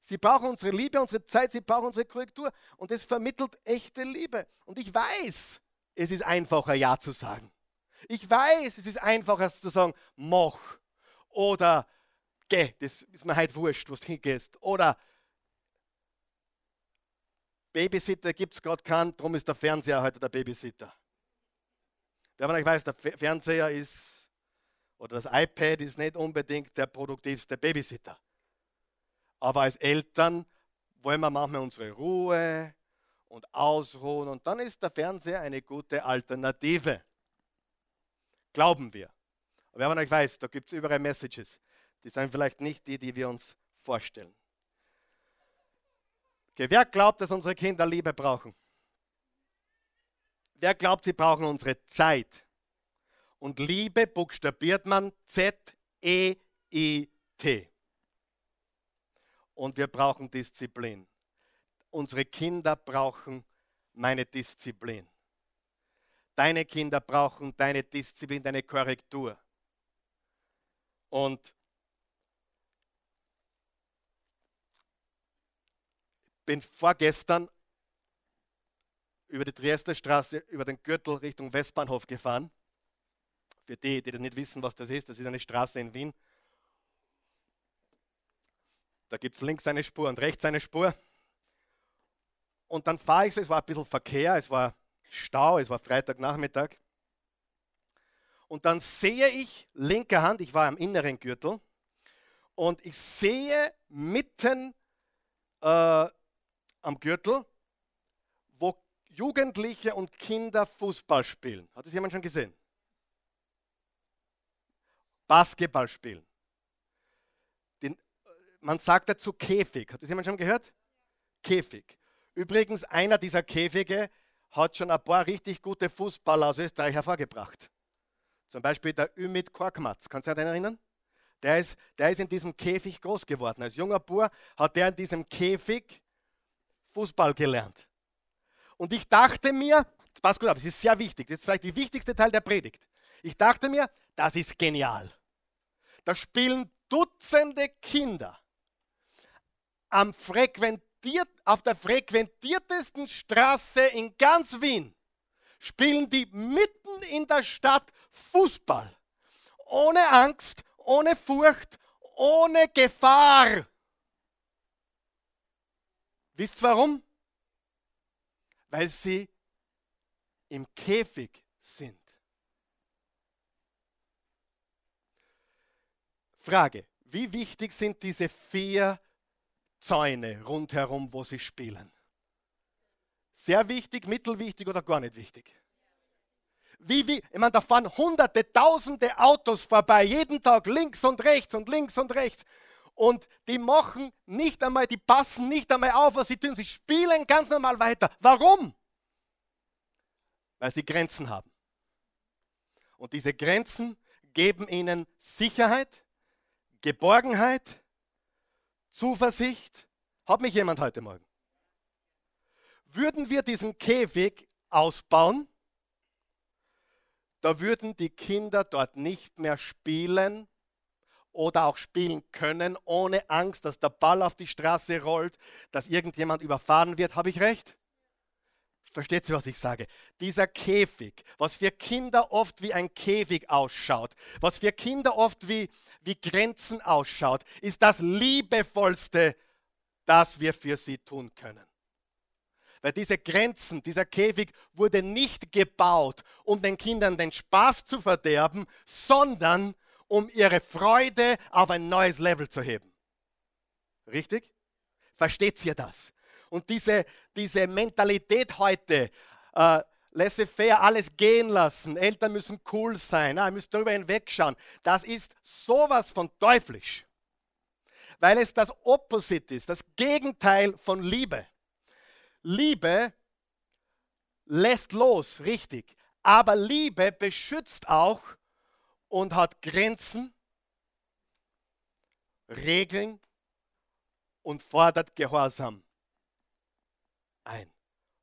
A: Sie brauchen unsere Liebe, unsere Zeit, sie brauchen unsere Korrektur. Und es vermittelt echte Liebe. Und ich weiß, es ist einfacher, Ja zu sagen. Ich weiß, es ist einfacher zu sagen, mach. Oder geh, das ist mir heute wurscht, wo du hingehst. Oder Babysitter gibt es gerade keinen, darum ist der Fernseher heute der Babysitter. Wer von euch weiß, der Fernseher ist oder das iPad ist nicht unbedingt der produktivste Babysitter. Aber als Eltern wollen wir manchmal unsere Ruhe und ausruhen und dann ist der Fernseher eine gute Alternative. Glauben wir. Aber wer von euch weiß, da gibt es überall Messages. Die sind vielleicht nicht die, die wir uns vorstellen. Okay, wer glaubt, dass unsere Kinder Liebe brauchen? Wer glaubt, sie brauchen unsere Zeit? Und Liebe buchstabiert man Z-E-I-T. Und wir brauchen Disziplin. Unsere Kinder brauchen meine Disziplin. Deine Kinder brauchen deine Disziplin, deine Korrektur. Und bin vorgestern über die Triester Straße, über den Gürtel Richtung Westbahnhof gefahren. Für die, die nicht wissen, was das ist, das ist eine Straße in Wien. Da gibt es links eine Spur und rechts eine Spur. Und dann fahre ich so, es war ein bisschen Verkehr, es war Stau, es war Freitagnachmittag. Und dann sehe ich linke Hand, ich war am inneren Gürtel, und ich sehe mitten äh, am Gürtel, wo Jugendliche und Kinder Fußball spielen. Hat das jemand schon gesehen? Basketball spielen. Den, man sagt dazu Käfig. Hat das jemand schon gehört? Käfig. Übrigens, einer dieser Käfige hat schon ein paar richtig gute Fußballer aus Österreich hervorgebracht. Zum Beispiel der Ümit Korkmaz. Kannst du dich erinnern? Der ist, der ist in diesem Käfig groß geworden. Als junger Bur hat er in diesem Käfig Fußball gelernt. Und ich dachte mir, passt gut auf, das ist sehr wichtig, das ist vielleicht der wichtigste Teil der Predigt. Ich dachte mir, das ist genial. Da spielen Dutzende Kinder am frequentiert, auf der frequentiertesten Straße in ganz Wien. Spielen die mitten in der Stadt Fußball. Ohne Angst, ohne Furcht, ohne Gefahr. Wisst ihr warum? Weil sie im Käfig sind. Frage, wie wichtig sind diese vier Zäune rundherum, wo sie spielen? Sehr wichtig, mittelwichtig oder gar nicht wichtig? Wie, wie, ich meine, da fahren hunderte, tausende Autos vorbei, jeden Tag links und rechts und links und rechts. Und die machen nicht einmal, die passen nicht einmal auf, was sie tun. Sie spielen ganz normal weiter. Warum? Weil sie Grenzen haben. Und diese Grenzen geben ihnen Sicherheit, Geborgenheit, Zuversicht. Hat mich jemand heute Morgen? Würden wir diesen Käfig ausbauen, da würden die Kinder dort nicht mehr spielen oder auch spielen können, ohne Angst, dass der Ball auf die Straße rollt, dass irgendjemand überfahren wird. Habe ich recht? Versteht ihr, was ich sage? Dieser Käfig, was für Kinder oft wie ein Käfig ausschaut, was für Kinder oft wie, wie Grenzen ausschaut, ist das Liebevollste, das wir für sie tun können. Weil diese Grenzen, dieser Käfig wurde nicht gebaut, um den Kindern den Spaß zu verderben, sondern um ihre Freude auf ein neues Level zu heben. Richtig? Versteht ihr das? Und diese, diese Mentalität heute, äh, laissez-faire, alles gehen lassen, Eltern müssen cool sein, ah, ihr müsst darüber hinwegschauen, das ist sowas von teuflisch. Weil es das Opposite ist, das Gegenteil von Liebe. Liebe lässt los, richtig. Aber Liebe beschützt auch und hat Grenzen, Regeln und fordert Gehorsam ein.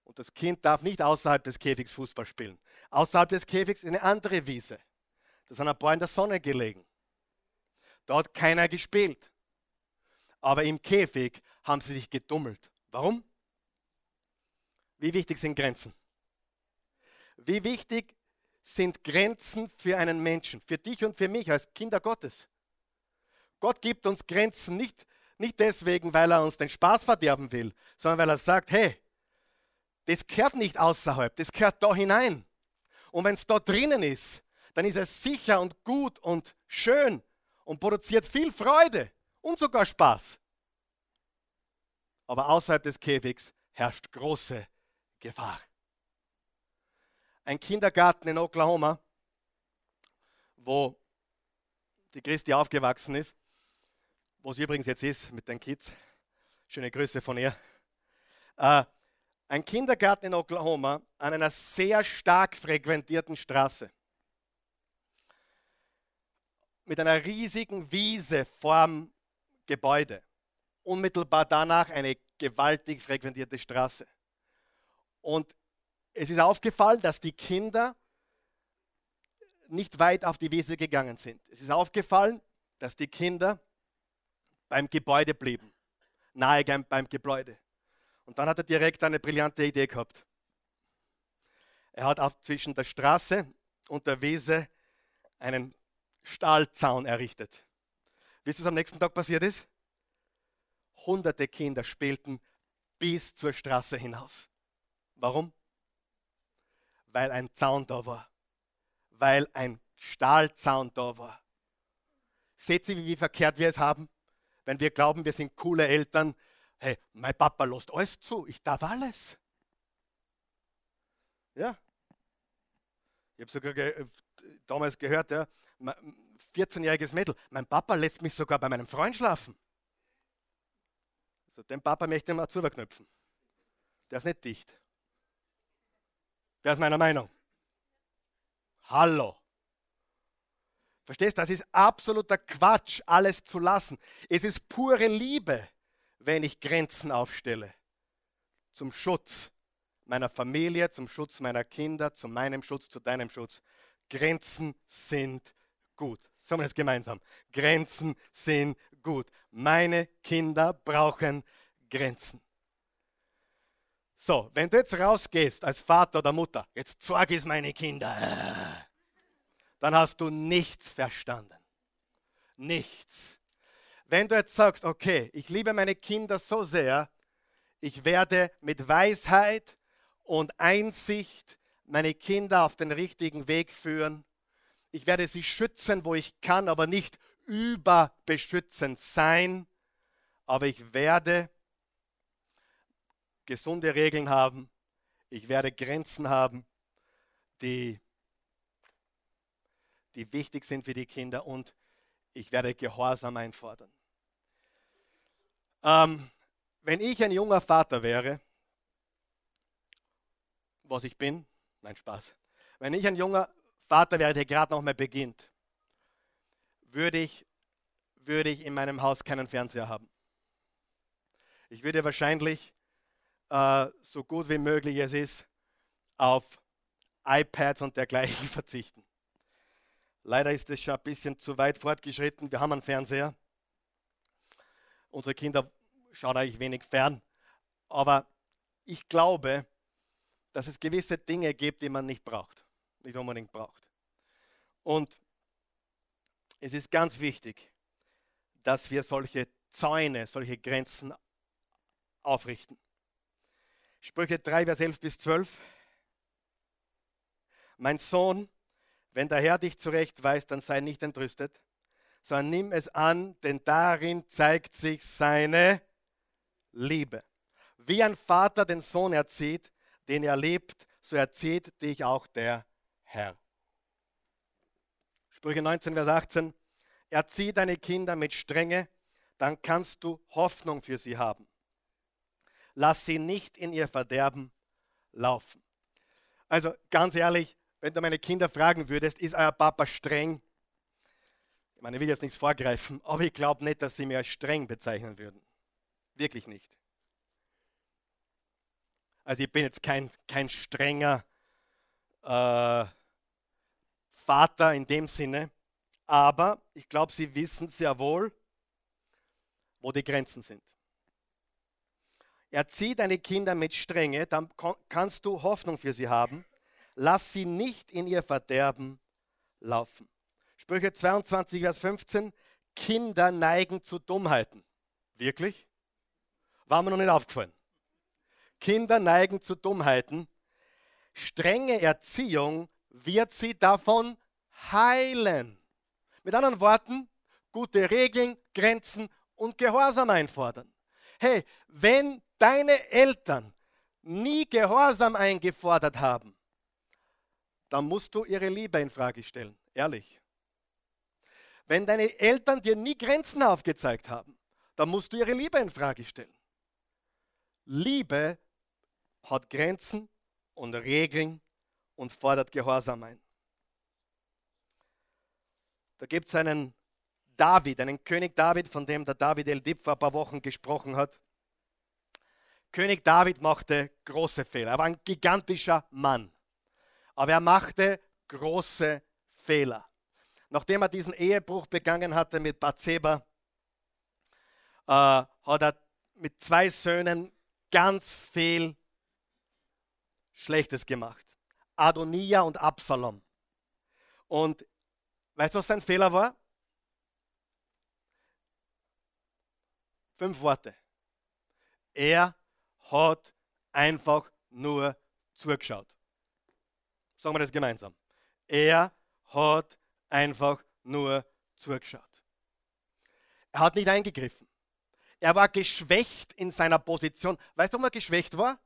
A: Und das Kind darf nicht außerhalb des Käfigs Fußball spielen. Außerhalb des Käfigs eine andere Wiese. Da sind ein paar in der Sonne gelegen. Da hat keiner gespielt. Aber im Käfig haben sie sich gedummelt. Warum? Wie wichtig sind Grenzen? Wie wichtig sind Grenzen für einen Menschen, für dich und für mich als Kinder Gottes? Gott gibt uns Grenzen nicht, nicht deswegen, weil er uns den Spaß verderben will, sondern weil er sagt, hey, das gehört nicht außerhalb, das gehört da hinein. Und wenn es da drinnen ist, dann ist es sicher und gut und schön und produziert viel Freude und sogar Spaß. Aber außerhalb des Käfigs herrscht große Gefahr. Ein Kindergarten in Oklahoma, wo die Christi aufgewachsen ist, wo sie übrigens jetzt ist mit den Kids. Schöne Grüße von ihr. Äh, ein Kindergarten in Oklahoma an einer sehr stark frequentierten Straße. Mit einer riesigen Wiese vorm Gebäude. Unmittelbar danach eine gewaltig frequentierte Straße. Und es ist aufgefallen, dass die Kinder nicht weit auf die Wiese gegangen sind. Es ist aufgefallen, dass die Kinder beim Gebäude blieben, nahe beim Gebäude. Und dann hat er direkt eine brillante Idee gehabt. Er hat auf, zwischen der Straße und der Wiese einen Stahlzaun errichtet. Wisst ihr, was am nächsten Tag passiert ist? Hunderte Kinder spielten bis zur Straße hinaus. Warum? Weil ein Zaun da war. Weil ein Stahlzaun da war. Seht ihr, wie verkehrt wir es haben? Wenn wir glauben, wir sind coole Eltern Hey, mein Papa lässt alles zu, ich darf alles. Ja. Ich habe sogar ge damals gehört, ja, 14-jähriges Mädel, mein Papa lässt mich sogar bei meinem Freund schlafen. Also den Papa möchte ich mal zuverknüpfen. Der ist nicht dicht. Der ist meiner Meinung. Hallo. Verstehst du? Das ist absoluter Quatsch, alles zu lassen. Es ist pure Liebe, wenn ich Grenzen aufstelle. Zum Schutz meiner Familie, zum Schutz meiner Kinder, zu meinem Schutz, zu deinem Schutz. Grenzen sind gut. Sagen wir das gemeinsam. Grenzen sind gut. Meine Kinder brauchen Grenzen. So, wenn du jetzt rausgehst als Vater oder Mutter, jetzt sorge es meine Kinder, dann hast du nichts verstanden. Nichts. Wenn du jetzt sagst, okay, ich liebe meine Kinder so sehr, ich werde mit Weisheit und Einsicht meine Kinder auf den richtigen Weg führen. Ich werde sie schützen, wo ich kann, aber nicht überbeschützend sein. Aber ich werde gesunde Regeln haben. Ich werde Grenzen haben, die, die wichtig sind für die Kinder und ich werde Gehorsam einfordern. Ähm, wenn ich ein junger Vater wäre, was ich bin, nein Spaß, wenn ich ein junger Vater wäre, der gerade noch mal beginnt, würde ich, würde ich in meinem Haus keinen Fernseher haben. Ich würde wahrscheinlich äh, so gut wie möglich es ist, auf iPads und dergleichen verzichten. Leider ist es schon ein bisschen zu weit fortgeschritten. Wir haben einen Fernseher. Unsere Kinder schauen eigentlich wenig fern. Aber ich glaube, dass es gewisse Dinge gibt, die man nicht braucht, nicht unbedingt braucht. Und es ist ganz wichtig, dass wir solche Zäune, solche Grenzen aufrichten. Sprüche 3, Vers 11 bis 12. Mein Sohn, wenn der Herr dich zurechtweist, dann sei nicht entrüstet, sondern nimm es an, denn darin zeigt sich seine Liebe. Wie ein Vater den Sohn erzieht, den er liebt, so erzieht dich auch der Herr. Sprüche 19, Vers 18. Erzieh deine Kinder mit Strenge, dann kannst du Hoffnung für sie haben lass sie nicht in ihr Verderben laufen. Also ganz ehrlich, wenn du meine Kinder fragen würdest, ist euer Papa streng? Ich meine, ich will jetzt nichts vorgreifen, aber ich glaube nicht, dass sie mir als streng bezeichnen würden. Wirklich nicht. Also ich bin jetzt kein, kein strenger äh, Vater in dem Sinne, aber ich glaube, sie wissen sehr wohl, wo die Grenzen sind. Erzieh deine Kinder mit Strenge, dann kannst du Hoffnung für sie haben. Lass sie nicht in ihr Verderben laufen. Sprüche 22, Vers 15. Kinder neigen zu Dummheiten. Wirklich? War mir noch nicht aufgefallen. Kinder neigen zu Dummheiten. Strenge Erziehung wird sie davon heilen. Mit anderen Worten, gute Regeln, Grenzen und Gehorsam einfordern. Hey, wenn deine Eltern nie Gehorsam eingefordert haben, dann musst du ihre Liebe in Frage stellen, ehrlich. Wenn deine Eltern dir nie Grenzen aufgezeigt haben, dann musst du ihre Liebe in Frage stellen. Liebe hat Grenzen und Regeln und fordert Gehorsam ein. Da gibt es einen David, einen König David, von dem der David El Dib vor ein paar Wochen gesprochen hat. König David machte große Fehler. Er war ein gigantischer Mann. Aber er machte große Fehler. Nachdem er diesen Ehebruch begangen hatte mit Bathseba, äh, hat er mit zwei Söhnen ganz viel Schlechtes gemacht. Adonia und Absalom. Und weißt du, was sein Fehler war? Fünf Worte. Er hat einfach nur zugeschaut. Sagen wir das gemeinsam. Er hat einfach nur zugeschaut. Er hat nicht eingegriffen. Er war geschwächt in seiner Position. Weißt du, warum er geschwächt war?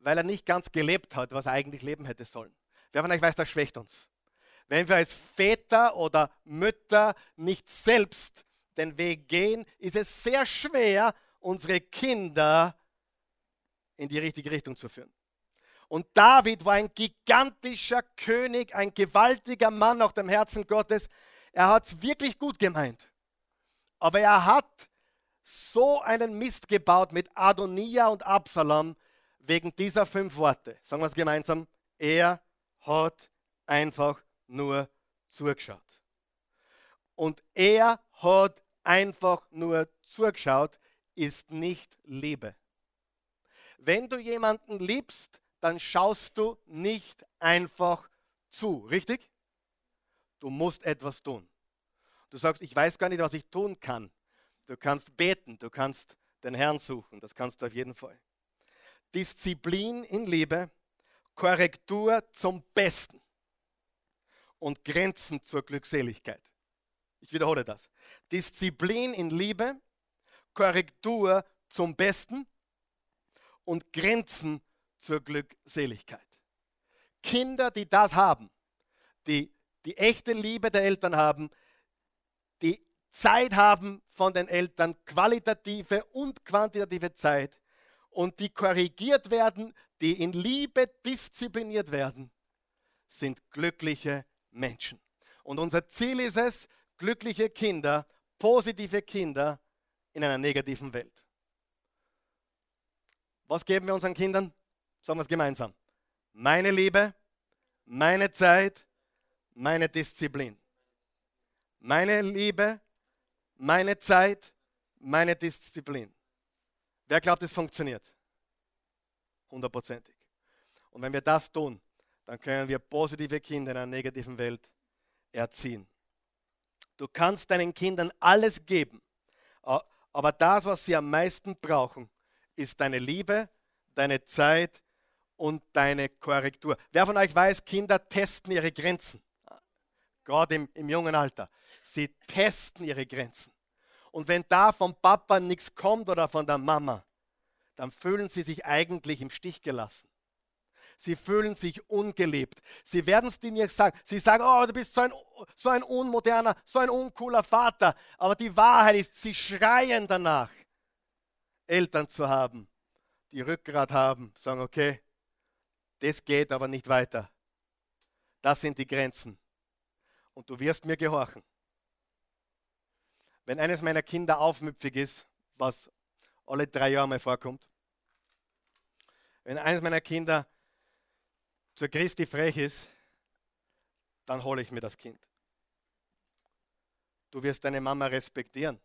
A: Weil er nicht ganz gelebt hat, was er eigentlich leben hätte sollen. Wer von euch weiß, das schwächt uns. Wenn wir als Väter oder Mütter nicht selbst den Weg gehen, ist es sehr schwer, unsere Kinder in die richtige Richtung zu führen. Und David war ein gigantischer König, ein gewaltiger Mann nach dem Herzen Gottes. Er hat es wirklich gut gemeint. Aber er hat so einen Mist gebaut mit Adonia und Absalom wegen dieser fünf Worte. Sagen wir es gemeinsam. Er hat einfach nur zugeschaut. Und er hat einfach nur zugeschaut, ist nicht Liebe. Wenn du jemanden liebst, dann schaust du nicht einfach zu, richtig? Du musst etwas tun. Du sagst, ich weiß gar nicht, was ich tun kann. Du kannst beten, du kannst den Herrn suchen, das kannst du auf jeden Fall. Disziplin in Liebe, Korrektur zum Besten und Grenzen zur Glückseligkeit. Ich wiederhole das. Disziplin in Liebe, Korrektur zum Besten und Grenzen zur Glückseligkeit. Kinder, die das haben, die die echte Liebe der Eltern haben, die Zeit haben von den Eltern, qualitative und quantitative Zeit und die korrigiert werden, die in Liebe diszipliniert werden, sind glückliche Menschen. Und unser Ziel ist es, glückliche Kinder, positive Kinder in einer negativen Welt. Was geben wir unseren Kindern? Sagen wir es gemeinsam. Meine Liebe, meine Zeit, meine Disziplin. Meine Liebe, meine Zeit, meine Disziplin. Wer glaubt, es funktioniert? Hundertprozentig. Und wenn wir das tun, dann können wir positive Kinder in einer negativen Welt erziehen. Du kannst deinen Kindern alles geben, aber das, was sie am meisten brauchen, ist deine Liebe, deine Zeit und deine Korrektur. Wer von euch weiß, Kinder testen ihre Grenzen, gerade im, im jungen Alter. Sie testen ihre Grenzen. Und wenn da vom Papa nichts kommt oder von der Mama, dann fühlen sie sich eigentlich im Stich gelassen. Sie fühlen sich ungelebt. Sie werden es dir nicht sagen. Sie sagen, oh, du bist so ein, so ein unmoderner, so ein uncooler Vater. Aber die Wahrheit ist, sie schreien danach, Eltern zu haben, die Rückgrat haben, sagen, okay, das geht aber nicht weiter. Das sind die Grenzen. Und du wirst mir gehorchen. Wenn eines meiner Kinder aufmüpfig ist, was alle drei Jahre mal vorkommt, wenn eines meiner Kinder zur Christi frech ist, dann hole ich mir das Kind. Du wirst deine Mama respektieren.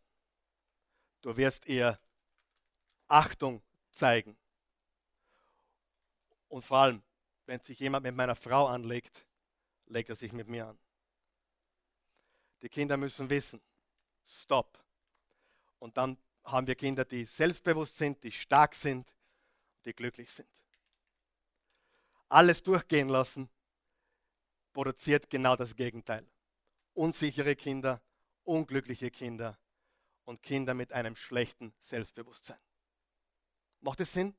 A: Du wirst ihr Achtung zeigen. Und vor allem, wenn sich jemand mit meiner Frau anlegt, legt er sich mit mir an. Die Kinder müssen wissen, stopp. Und dann haben wir Kinder, die selbstbewusst sind, die stark sind, die glücklich sind alles durchgehen lassen, produziert genau das Gegenteil. Unsichere Kinder, unglückliche Kinder und Kinder mit einem schlechten Selbstbewusstsein. Macht es Sinn?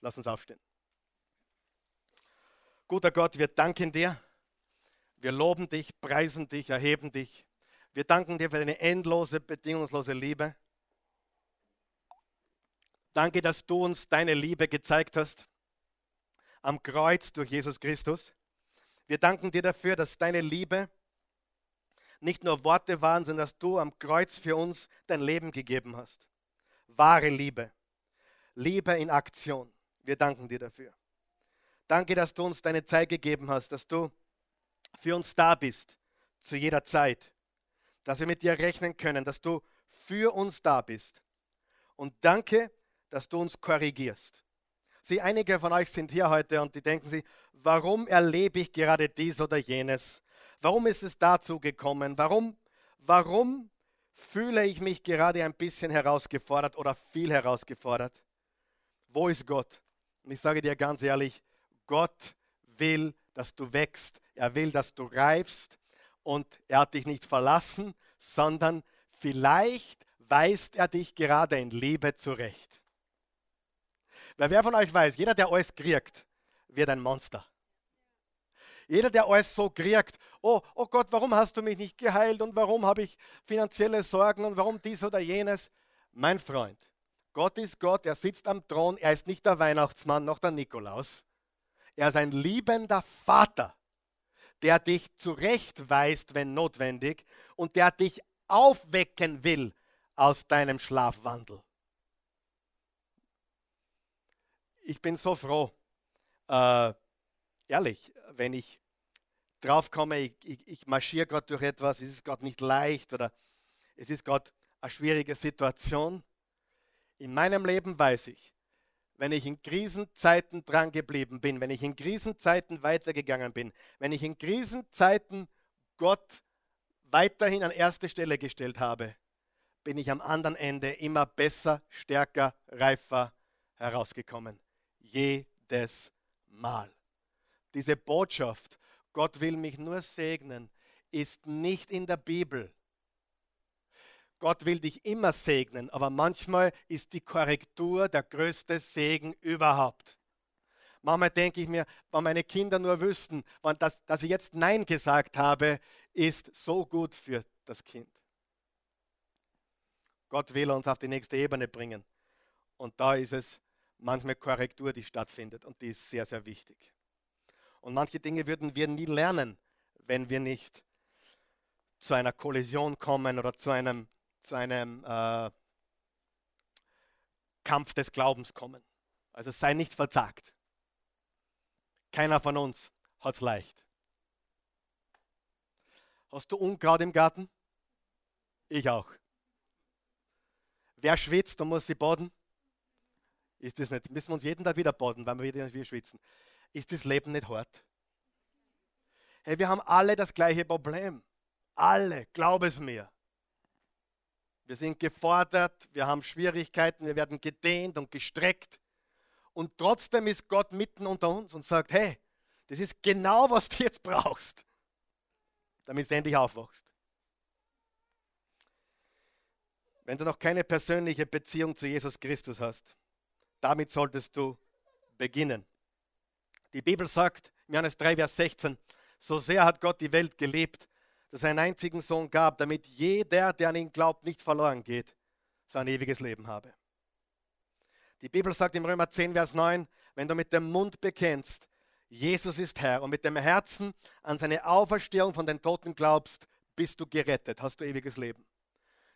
A: Lass uns aufstehen. Guter Gott, wir danken dir. Wir loben dich, preisen dich, erheben dich. Wir danken dir für deine endlose, bedingungslose Liebe. Danke, dass du uns deine Liebe gezeigt hast am Kreuz durch Jesus Christus. Wir danken dir dafür, dass deine Liebe nicht nur Worte waren, sondern dass du am Kreuz für uns dein Leben gegeben hast. Wahre Liebe. Liebe in Aktion. Wir danken dir dafür. Danke, dass du uns deine Zeit gegeben hast, dass du für uns da bist, zu jeder Zeit, dass wir mit dir rechnen können, dass du für uns da bist. Und danke, dass du uns korrigierst. Sie, einige von euch sind hier heute und die denken sich, warum erlebe ich gerade dies oder jenes? Warum ist es dazu gekommen? Warum, warum fühle ich mich gerade ein bisschen herausgefordert oder viel herausgefordert? Wo ist Gott? Und ich sage dir ganz ehrlich, Gott will, dass du wächst. Er will, dass du reifst. Und er hat dich nicht verlassen, sondern vielleicht weist er dich gerade in Liebe zurecht. Weil wer von euch weiß, jeder, der alles kriegt, wird ein Monster. Jeder, der alles so kriegt, oh, oh Gott, warum hast du mich nicht geheilt und warum habe ich finanzielle Sorgen und warum dies oder jenes? Mein Freund, Gott ist Gott, er sitzt am Thron, er ist nicht der Weihnachtsmann noch der Nikolaus. Er ist ein liebender Vater, der dich zurechtweist, wenn notwendig, und der dich aufwecken will aus deinem Schlafwandel. Ich bin so froh, äh, ehrlich, wenn ich draufkomme, ich, ich, ich marschiere gerade durch etwas, es ist gerade nicht leicht oder es ist gerade eine schwierige Situation. In meinem Leben weiß ich, wenn ich in Krisenzeiten dran geblieben bin, wenn ich in Krisenzeiten weitergegangen bin, wenn ich in Krisenzeiten Gott weiterhin an erste Stelle gestellt habe, bin ich am anderen Ende immer besser, stärker, reifer herausgekommen. Jedes Mal. Diese Botschaft, Gott will mich nur segnen, ist nicht in der Bibel. Gott will dich immer segnen, aber manchmal ist die Korrektur der größte Segen überhaupt. Manchmal denke ich mir, wenn meine Kinder nur wüssten, dass, dass ich jetzt Nein gesagt habe, ist so gut für das Kind. Gott will uns auf die nächste Ebene bringen. Und da ist es manchmal Korrektur, die stattfindet. Und die ist sehr, sehr wichtig. Und manche Dinge würden wir nie lernen, wenn wir nicht zu einer Kollision kommen oder zu einem, zu einem äh, Kampf des Glaubens kommen. Also sei nicht verzagt. Keiner von uns hat es leicht. Hast du Unkraut im Garten? Ich auch. Wer schwitzt und muss sie baden? Ist das nicht? Müssen wir uns jeden Tag wieder baden, weil wir wieder schwitzen ist das Leben nicht hart? Hey, wir haben alle das gleiche Problem. Alle, glaub es mir. Wir sind gefordert, wir haben Schwierigkeiten, wir werden gedehnt und gestreckt. Und trotzdem ist Gott mitten unter uns und sagt, hey, das ist genau, was du jetzt brauchst, damit du endlich aufwachst. Wenn du noch keine persönliche Beziehung zu Jesus Christus hast, damit solltest du beginnen. Die Bibel sagt, Johannes 3, Vers 16, so sehr hat Gott die Welt gelebt, dass er einen einzigen Sohn gab, damit jeder, der an ihn glaubt, nicht verloren geht, sein ewiges Leben habe. Die Bibel sagt im Römer 10, Vers 9, wenn du mit dem Mund bekennst, Jesus ist Herr und mit dem Herzen an seine Auferstehung von den Toten glaubst, bist du gerettet, hast du ewiges Leben.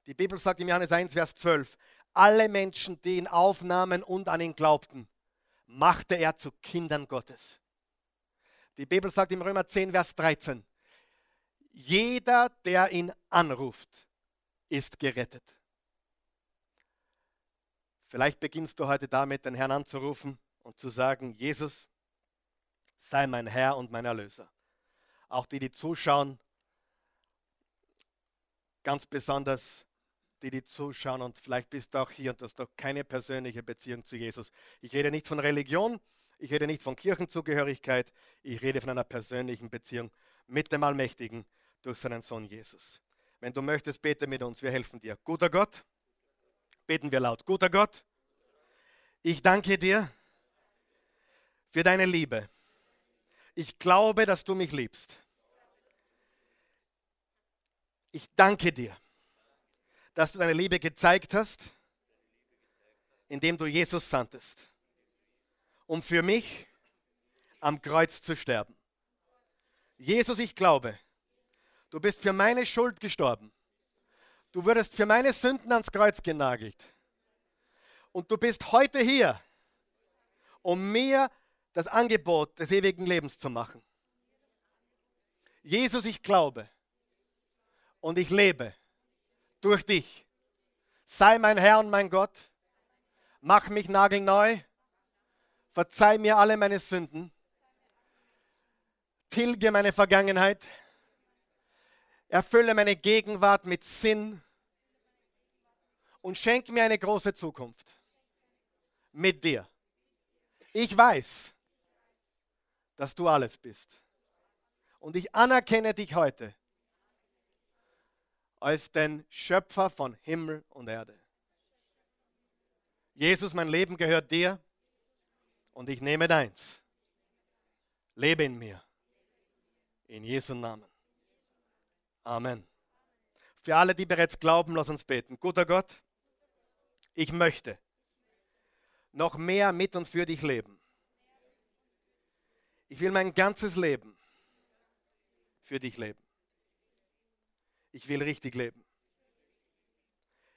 A: Die Bibel sagt im Johannes 1, Vers 12, alle Menschen, die ihn aufnahmen und an ihn glaubten, machte er zu Kindern Gottes. Die Bibel sagt im Römer 10, Vers 13, jeder, der ihn anruft, ist gerettet. Vielleicht beginnst du heute damit, den Herrn anzurufen und zu sagen, Jesus, sei mein Herr und mein Erlöser. Auch die, die zuschauen, ganz besonders die, die zuschauen und vielleicht bist du auch hier und hast doch keine persönliche Beziehung zu Jesus. Ich rede nicht von Religion, ich rede nicht von Kirchenzugehörigkeit, ich rede von einer persönlichen Beziehung mit dem Allmächtigen durch seinen Sohn Jesus. Wenn du möchtest, bete mit uns, wir helfen dir. Guter Gott, beten wir laut. Guter Gott, ich danke dir für deine Liebe. Ich glaube, dass du mich liebst. Ich danke dir dass du deine Liebe gezeigt hast, indem du Jesus sandtest, um für mich am Kreuz zu sterben. Jesus, ich glaube, du bist für meine Schuld gestorben. Du wurdest für meine Sünden ans Kreuz genagelt. Und du bist heute hier, um mir das Angebot des ewigen Lebens zu machen. Jesus, ich glaube und ich lebe durch dich. Sei mein Herr und mein Gott. Mach mich nagelneu. Verzeih mir alle meine Sünden. Tilge meine Vergangenheit. Erfülle meine Gegenwart mit Sinn. Und schenk mir eine große Zukunft. Mit dir. Ich weiß, dass du alles bist. Und ich anerkenne dich heute als den Schöpfer von Himmel und Erde. Jesus, mein Leben gehört dir und ich nehme deins. Lebe in mir. In Jesu Namen. Amen. Für alle, die bereits glauben, lass uns beten. Guter Gott, ich möchte noch mehr mit und für dich leben. Ich will mein ganzes Leben für dich leben. Ich will richtig leben.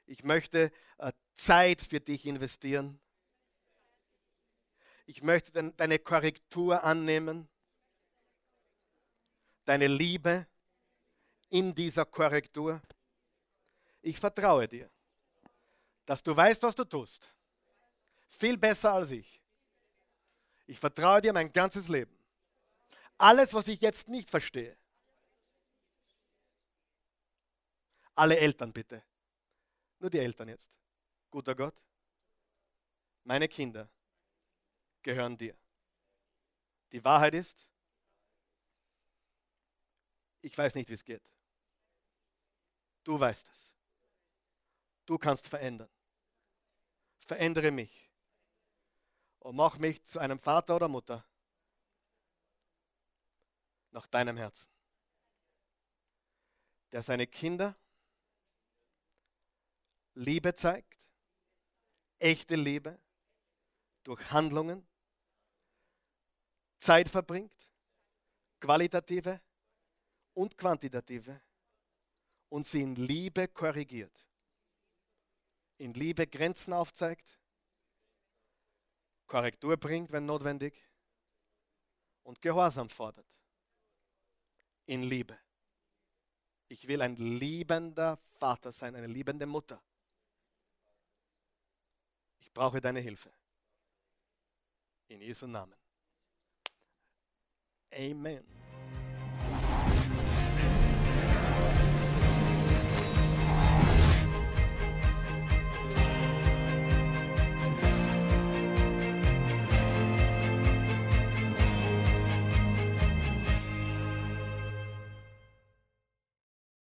A: Ich möchte äh, Zeit für dich investieren. Ich möchte de deine Korrektur annehmen, deine Liebe in dieser Korrektur. Ich vertraue dir, dass du weißt, was du tust. Viel besser als ich. Ich vertraue dir mein ganzes Leben. Alles, was ich jetzt nicht verstehe. Alle Eltern bitte. Nur die Eltern jetzt. Guter Gott, meine Kinder gehören dir. Die Wahrheit ist, ich weiß nicht, wie es geht. Du weißt es. Du kannst verändern. Verändere mich und mach mich zu einem Vater oder Mutter nach deinem Herzen, der seine Kinder Liebe zeigt, echte Liebe durch Handlungen, Zeit verbringt, qualitative und quantitative und sie in Liebe korrigiert, in Liebe Grenzen aufzeigt, Korrektur bringt, wenn notwendig, und Gehorsam fordert. In Liebe. Ich will ein liebender Vater sein, eine liebende Mutter. Ich brauche deine Hilfe. In Jesu Namen. Amen.